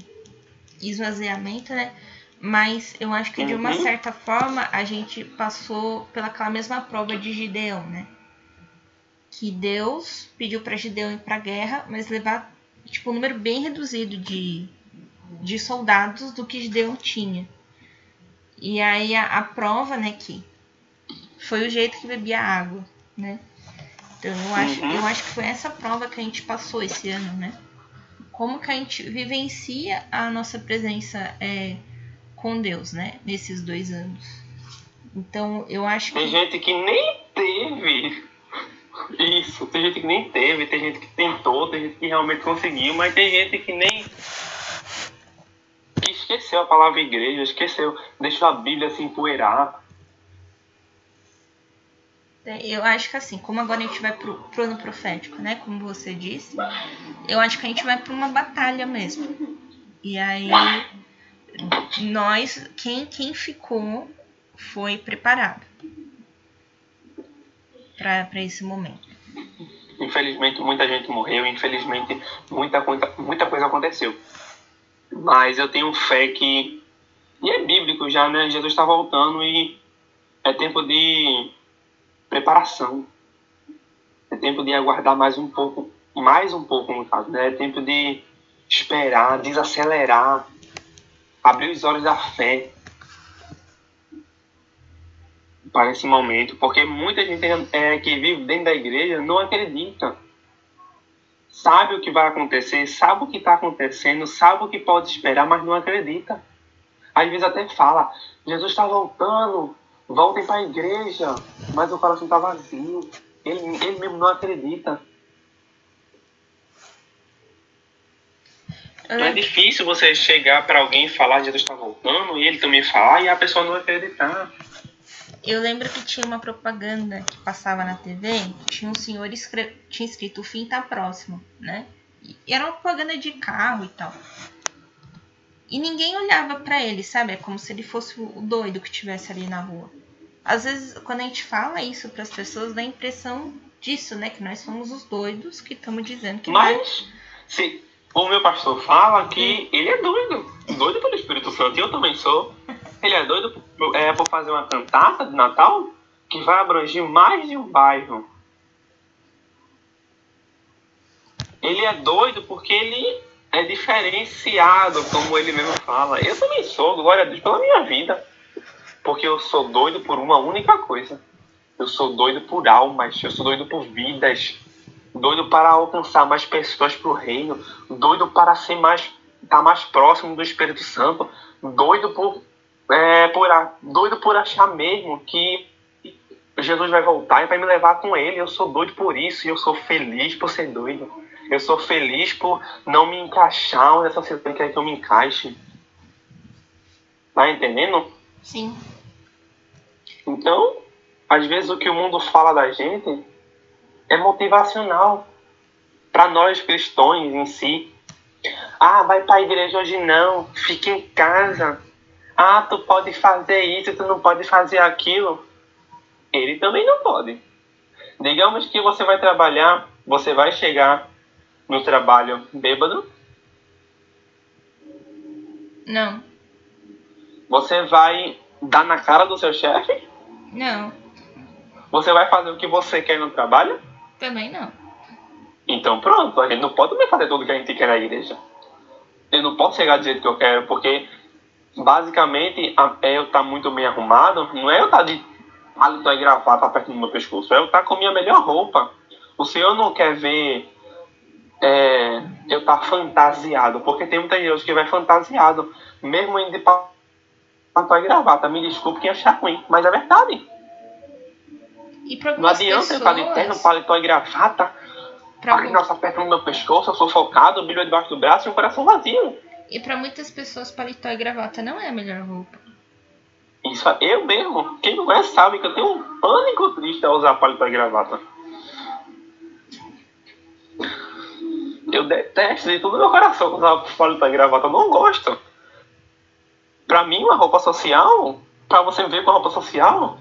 esvaziamento, né? Mas eu acho que de uma uhum. certa forma a gente passou pelaquela mesma prova de Gideão, né? Que Deus pediu para Gideão ir para guerra, mas levar tipo um número bem reduzido de, de soldados do que Gideão tinha. E aí a, a prova, né, que foi o jeito que bebia água, né? Então eu acho, uhum. eu acho que foi essa prova que a gente passou esse ano, né? Como que a gente vivencia a nossa presença é, com Deus, né? Nesses dois anos. Então eu acho que. Tem gente que nem teve isso, tem gente que nem teve, tem gente que tentou, tem gente que realmente conseguiu, mas tem gente que nem esqueceu a palavra igreja, esqueceu, deixou a Bíblia se empoeirar. Eu acho que assim, como agora a gente vai pro, pro ano profético, né? Como você disse, eu acho que a gente vai para uma batalha mesmo. E aí, nós, quem, quem ficou, foi preparado para esse momento. Infelizmente, muita gente morreu, infelizmente, muita, muita, muita coisa aconteceu. Mas eu tenho fé que. E é bíblico já, né? Jesus está voltando e é tempo de preparação. É tempo de aguardar mais um pouco, mais um pouco no caso, né? É tempo de esperar, desacelerar, abrir os olhos da fé para esse momento, porque muita gente é, que vive dentro da igreja não acredita. Sabe o que vai acontecer, sabe o que está acontecendo, sabe o que pode esperar, mas não acredita. Às vezes até fala, Jesus está voltando, voltem para a igreja, mas o coração está vazio. Ele, ele mesmo não acredita. Não é difícil você chegar para alguém e falar Jesus está voltando e ele também falar e a pessoa não acreditar. Eu lembro que tinha uma propaganda que passava na TV, tinha um senhor escre... tinha escrito o fim tá próximo, né? E era uma propaganda de carro e tal. E ninguém olhava para ele, sabe? É como se ele fosse o doido que estivesse ali na rua. Às vezes, quando a gente fala isso para as pessoas, dá a impressão disso, né? Que nós somos os doidos que estamos dizendo que. Mas, se o meu pastor fala que ele é doido, doido pelo Espírito Santo, e eu também sou. Ele é doido é, por fazer uma cantata de Natal que vai abranger mais de um bairro. Ele é doido porque ele é diferenciado, como ele mesmo fala. Eu também sou, glória a Deus, pela minha vida. Porque eu sou doido por uma única coisa. Eu sou doido por almas, eu sou doido por vidas. Doido para alcançar mais pessoas para o reino. Doido para ser mais, estar tá mais próximo do Espírito Santo. Doido por é, por, doido por achar mesmo que Jesus vai voltar e vai me levar com ele. Eu sou doido por isso e eu sou feliz por ser doido. Eu sou feliz por não me encaixar onde essa sociedade quer que eu me encaixe. Tá entendendo? Sim. Então, às vezes o que o mundo fala da gente é motivacional para nós cristãos em si. Ah, vai para a igreja hoje não, fica em casa. Ah, tu pode fazer isso, tu não pode fazer aquilo. Ele também não pode. Digamos que você vai trabalhar, você vai chegar no trabalho bêbado? Não. Você vai dar na cara do seu chefe? Não. Você vai fazer o que você quer no trabalho? Também não. Então pronto, a gente não pode também fazer tudo o que a gente quer na igreja. Eu não posso chegar do jeito que eu quero, porque basicamente é eu estar tá muito bem arrumado, não é eu estar tá de paletó e gravata perto do meu pescoço, é eu estar tá com minha melhor roupa. O Senhor não quer ver é, eu estar fantasiado, porque tem muita gente que vai fantasiado, mesmo indo de e gravata. Me desculpe quem achar ruim, mas é verdade. não adianta pessoas... eu estar de terno, paletó e gravata, pra... a nossa perto no meu pescoço, eu sou focado, bíblia debaixo do braço e o coração vazio. E para muitas pessoas, paletó e gravata não é a melhor roupa. Isso, eu mesmo, quem não é sabe que eu tenho um pânico triste ao usar paletó e gravata. Eu detesto de todo meu coração usar paletó e gravata, eu não gosto. Pra mim, uma roupa social, pra você ver com roupa social,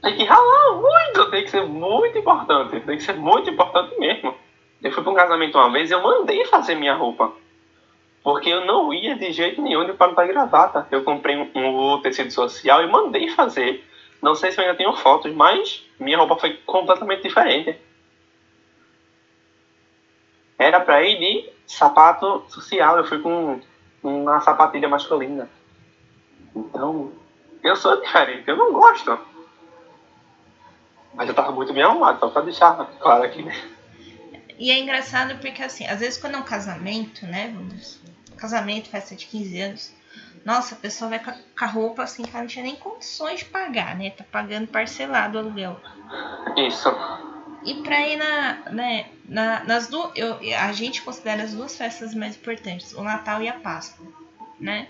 tem que ralar muito, tem que ser muito importante, tem que ser muito importante mesmo. Eu fui pra um casamento uma vez e eu mandei fazer minha roupa. Porque eu não ia de jeito nenhum de para gravata. Eu comprei um, um tecido social e mandei fazer. Não sei se eu ainda tenho fotos, mas minha roupa foi completamente diferente. Era pra ir de sapato social, eu fui com uma sapatilha masculina. Então, eu sou diferente, eu não gosto. Mas eu tava muito bem arrumado, só pra deixar claro aqui, né? E é engraçado porque, assim, às vezes quando é um casamento, né? Casamento, festa de 15 anos. Nossa, a pessoa vai com a roupa assim que ela não tinha nem condições de pagar, né? Tá pagando parcelado o aluguel. Isso. E pra ir na, né, na, nas duas. Eu, a gente considera as duas festas mais importantes, o Natal e a Páscoa, né?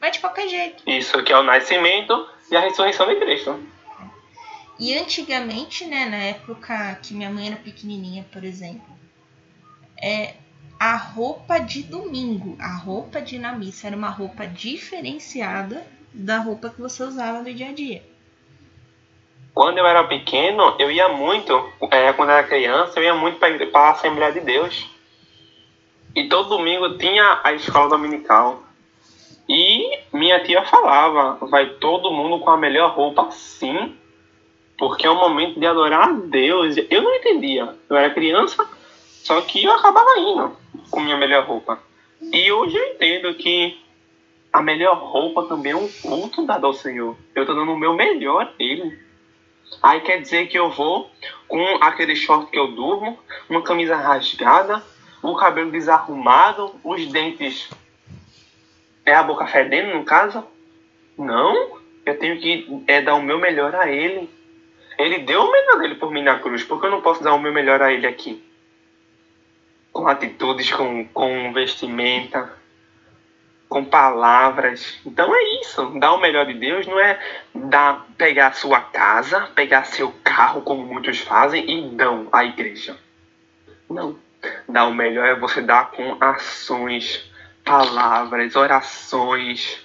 Vai de qualquer jeito. Isso, que é o nascimento e a ressurreição de Cristo. E antigamente, né, na época que minha mãe era pequenininha, por exemplo, é a roupa de domingo, a roupa de ir na missa era uma roupa diferenciada da roupa que você usava no dia a dia. Quando eu era pequeno, eu ia muito, é, quando eu era criança, eu ia muito para a Assembleia de Deus. E todo domingo tinha a escola dominical. E minha tia falava, vai todo mundo com a melhor roupa sim, porque é um momento de adorar a Deus. Eu não entendia. Eu era criança, só que eu acabava indo com minha melhor roupa. E hoje eu entendo que a melhor roupa também é um culto dado ao Senhor. Eu tô dando o meu melhor a Ele. Aí quer dizer que eu vou com aquele short que eu durmo, uma camisa rasgada, o cabelo desarrumado, os dentes. É a boca fedendo, no caso? Não. Eu tenho que é, dar o meu melhor a Ele. Ele deu o melhor dele por mim na cruz. Por que eu não posso dar o meu melhor a Ele aqui? Com atitudes, com, com vestimenta, com palavras. Então é isso. Dar o melhor de Deus não é dar, pegar sua casa, pegar seu carro, como muitos fazem, e dão à igreja. Não. Dar o melhor é você dar com ações, palavras, orações,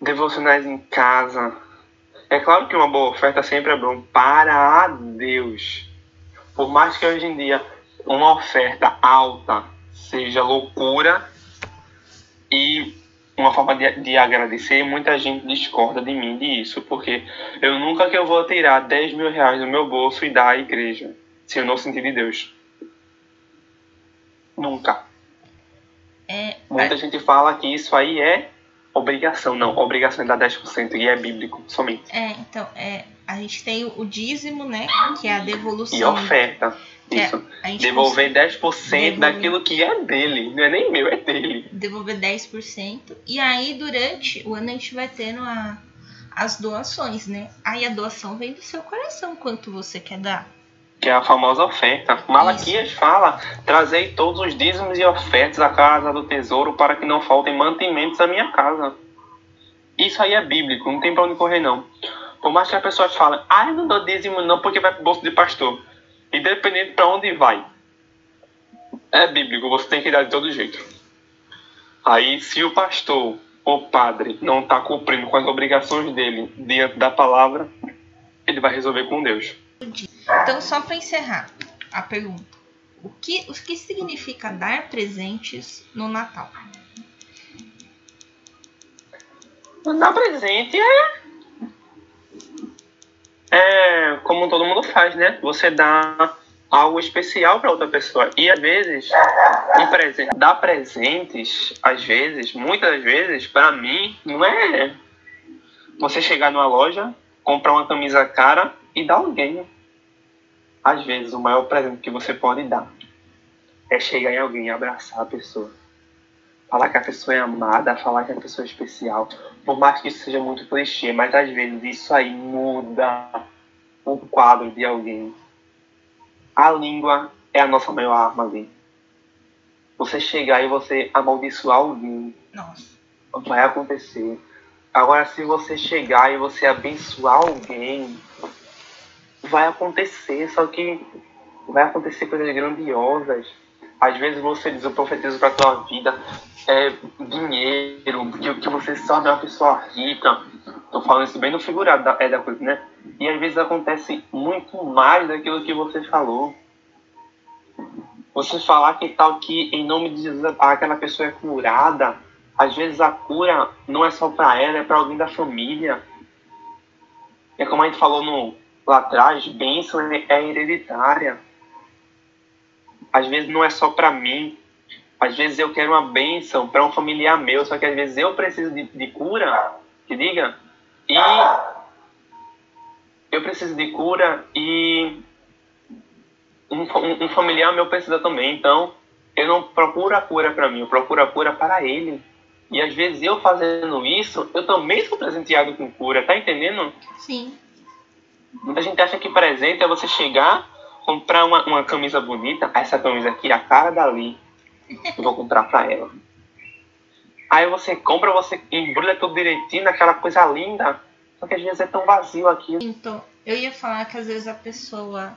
devocionais em casa. É claro que uma boa oferta sempre é bom para Deus. Por mais que hoje em dia uma oferta alta seja loucura e uma forma de, de, agradecer, muita gente discorda de mim disso, porque eu nunca que eu vou tirar 10 mil reais do meu bolso e dar à igreja, se eu não sentir de Deus. Nunca. É, muita é... gente fala que isso aí é obrigação, não, obrigação é dar 10% e é bíblico somente. É, então, é, a gente tem o dízimo, né, que é a devolução. E oferta. É, isso. Devolver 10% devolver... daquilo que é dele. Não é nem meu, é dele. Devolver 10%. E aí, durante o ano, a gente vai tendo a, as doações, né? Aí a doação vem do seu coração, quanto você quer dar. Que é a famosa oferta. Malaquias Isso. fala: trazei todos os dízimos e ofertas à casa do tesouro para que não faltem mantimentos à minha casa. Isso aí é bíblico, não tem pra onde correr, não. Por mais que as pessoas falem, ah, eu não dou dízimo não porque vai pro bolso de pastor independente para onde vai. É bíblico, você tem que dar de todo jeito. Aí, se o pastor ou padre não está cumprindo com as obrigações dele diante da palavra, ele vai resolver com Deus. Então, só para encerrar a pergunta: o que, o que significa dar presentes no Natal? Dar presente é é como todo mundo faz, né? Você dá algo especial para outra pessoa. E às vezes, um presente, dar presentes, às vezes, muitas vezes, para mim, não é você chegar numa loja, comprar uma camisa cara e dar alguém. Às vezes, o maior presente que você pode dar é chegar em alguém e abraçar a pessoa. Falar que a pessoa é amada, falar que a pessoa é especial. Por mais que isso seja muito clichê, mas às vezes isso aí muda o quadro de alguém. A língua é a nossa maior arma ali. Você chegar e você amaldiçoar alguém, Nossa. vai acontecer. Agora, se você chegar e você abençoar alguém, vai acontecer. Só que vai acontecer coisas grandiosas. Às vezes você diz, eu profetizo para tua vida é, dinheiro, que, que você só é uma pessoa rica. Tô falando isso bem no figurado da, é, da coisa, né? E às vezes acontece muito mais daquilo que você falou. Você falar que tal que em nome de Jesus aquela pessoa é curada, às vezes a cura não é só para ela, é para alguém da família. É como a gente falou no, lá atrás, bênção é, hereditária. Às vezes não é só para mim. Às vezes eu quero uma bênção para um familiar meu, só que às vezes eu preciso de, de cura, que diga, e eu preciso de cura e um, um, um familiar meu precisa também. Então, eu não procuro a cura para mim, eu procuro a cura para ele. E às vezes eu fazendo isso, eu também sou presenteado com cura, tá entendendo? Sim. Muita gente acha que presente é você chegar, comprar uma, uma camisa bonita, essa camisa aqui, a cara dali, eu vou comprar pra ela. Aí você compra, você embrulha tudo direitinho, aquela coisa linda, só que às vezes é tão vazio aqui. Então, eu ia falar que às vezes a pessoa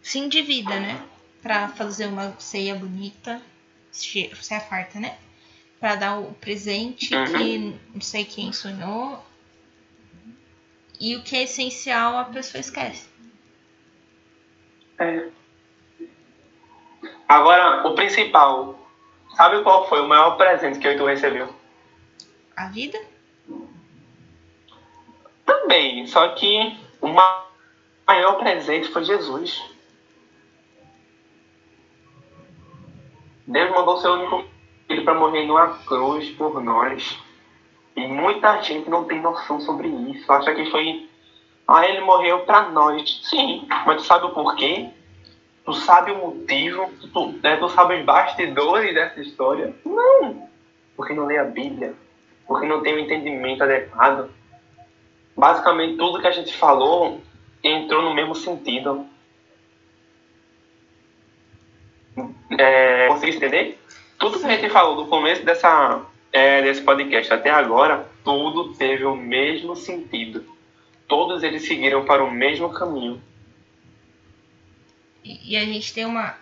se endivida, né? Pra fazer uma ceia bonita, se é farta, né? para dar o presente uhum. que não sei quem sonhou. E o que é essencial a pessoa esquece. É. Agora, o principal. Sabe qual foi o maior presente que tu recebeu? A vida? Também, só que o maior presente foi Jesus. Deus mandou seu único ele para morrer numa cruz por nós. E muita gente não tem noção sobre isso. Acha que foi. Ah, ele morreu para nós. Sim, mas tu sabe o porquê? Tu sabe o motivo? Tu, né, tu sabe os bastidores dessa história? Não! Porque não lê a Bíblia. Porque não tem o um entendimento adequado. Basicamente, tudo que a gente falou entrou no mesmo sentido. É, conseguiu entender? Tudo que a gente falou do começo dessa, é, desse podcast até agora, tudo teve o mesmo sentido. Todos eles seguiram para o mesmo caminho. E, e a gente tem uma.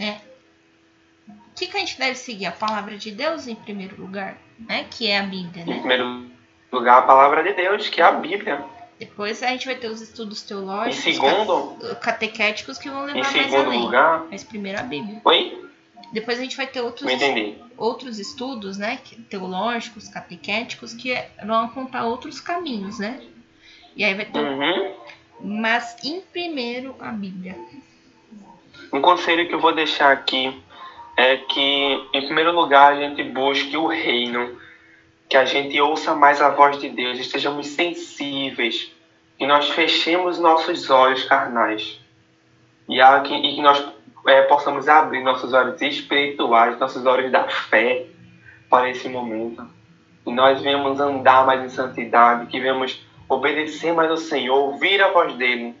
É, o que, que a gente deve seguir? A palavra de Deus em primeiro lugar, né? Que é a Bíblia, né? Em primeiro lugar, a palavra de Deus, que é a Bíblia. Depois a gente vai ter os estudos teológicos, em segundo, catequéticos que vão levar em mais segundo além. lugar, mas primeiro a Bíblia. Oi? Depois a gente vai ter outros, outros estudos, né, teológicos, catequéticos, que vão apontar outros caminhos, né? E aí vai ter. Uhum. Mas em primeiro a Bíblia. Um conselho que eu vou deixar aqui é que, em primeiro lugar, a gente busque o reino, que a gente ouça mais a voz de Deus, estejamos sensíveis, que nós fechemos nossos olhos carnais e, e que nós é, possamos abrir nossos olhos espirituais, nossos olhos da fé para esse momento. Que nós venhamos andar mais em santidade, que venhamos obedecer mais ao Senhor, ouvir a voz dele,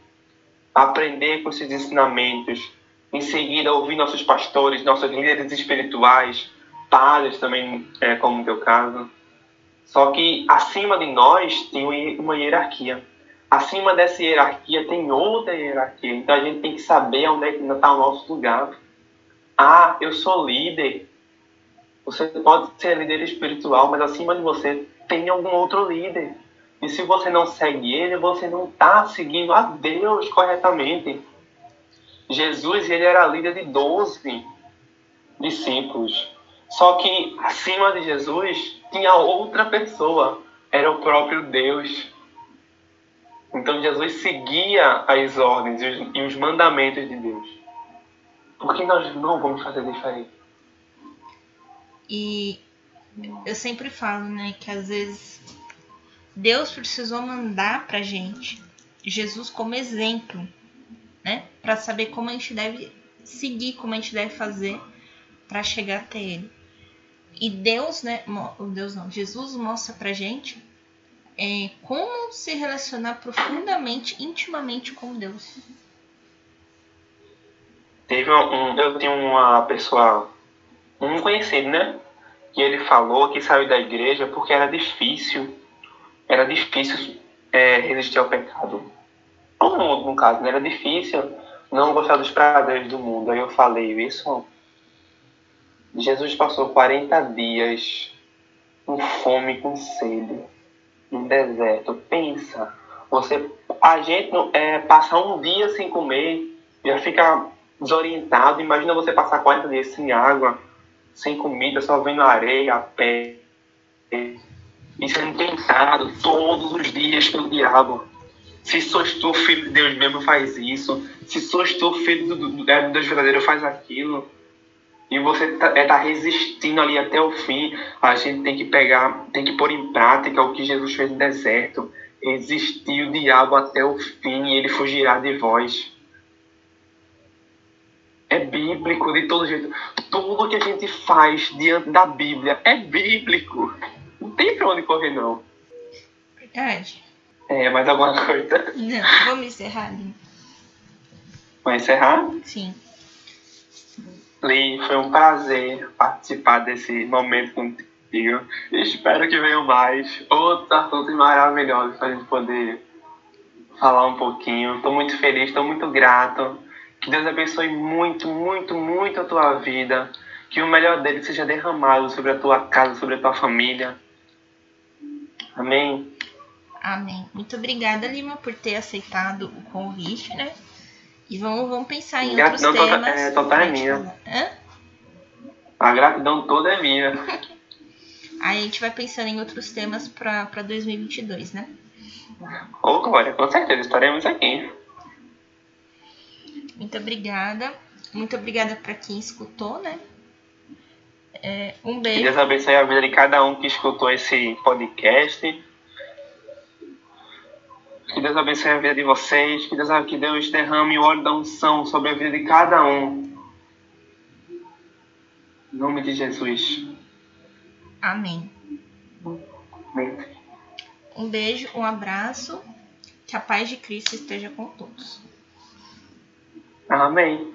aprender com esses ensinamentos, em seguida ouvir nossos pastores, nossos líderes espirituais, padres também, é, como no teu caso. Só que acima de nós tem uma hierarquia acima dessa hierarquia tem outra hierarquia. Então a gente tem que saber onde é que está o nosso lugar. Ah, eu sou líder. Você pode ser líder espiritual, mas acima de você tem algum outro líder. E se você não segue ele, você não está seguindo a Deus corretamente. Jesus ele era líder de 12 discípulos. Só que acima de Jesus tinha outra pessoa. Era o próprio Deus. Então Jesus seguia as ordens e os mandamentos de Deus. Por que nós não vamos fazer diferente? E eu sempre falo, né, que às vezes Deus precisou mandar pra gente Jesus como exemplo, né, para saber como a gente deve seguir, como a gente deve fazer para chegar até ele. E Deus, né, Deus não, Jesus mostra pra gente é, como se relacionar profundamente, intimamente com Deus. Teve um, eu tenho uma pessoa, um conhecido, né? Que ele falou que saiu da igreja porque era difícil, era difícil é, resistir ao pecado. Ao mundo, no caso, né? Era difícil não gostar dos prazeres do mundo. Aí eu falei isso. Jesus passou 40 dias com fome, com sede, no deserto. Pensa, você, a gente é, passar um dia sem comer já fica desorientado. Imagina você passar 40 dias sem água, sem comida, só vendo areia, pé. E sendo tentado todos os dias pelo diabo. Se sois tu, filho de Deus mesmo, faz isso. Se sois tu, filho do, do, do Deus verdadeiro, faz aquilo. E você está é, tá resistindo ali até o fim. A gente tem que pegar, tem que pôr em prática o que Jesus fez no deserto. Resistir o diabo até o fim e ele fugirá de vós. É bíblico de todo jeito. Tudo que a gente faz diante da Bíblia é bíblico. Não tem pra onde correr, não. Verdade. É, mais alguma (laughs) coisa? Não, vamos encerrar ali. Vai encerrar? Sim. Lee, foi um prazer participar desse momento contigo. Espero que venham mais outros assuntos maravilhosos para a gente poder falar um pouquinho. Estou muito feliz, estou muito grato. Que Deus abençoe muito, muito, muito a tua vida. Que o melhor dele seja derramado sobre a tua casa, sobre a tua família. Amém. Amém. Muito obrigada, Lima, por ter aceitado o convite, né? E vamos, vamos pensar em outros Gratidão temas. Toda, é, total é minha. Hã? A gratidão toda é minha. (laughs) Aí a gente vai pensando em outros temas para 2022, né? Ô, Glória, com certeza estaremos aqui. Muito obrigada. Muito obrigada para quem escutou, né? É, um Que beijo. Deus abençoe a vida de cada um que escutou esse podcast. Que Deus abençoe a vida de vocês. Que Deus, que Deus derrame o óleo da unção sobre a vida de cada um. Em nome de Jesus. Amém. Um beijo, um abraço. Que a paz de Cristo esteja com todos. Amém.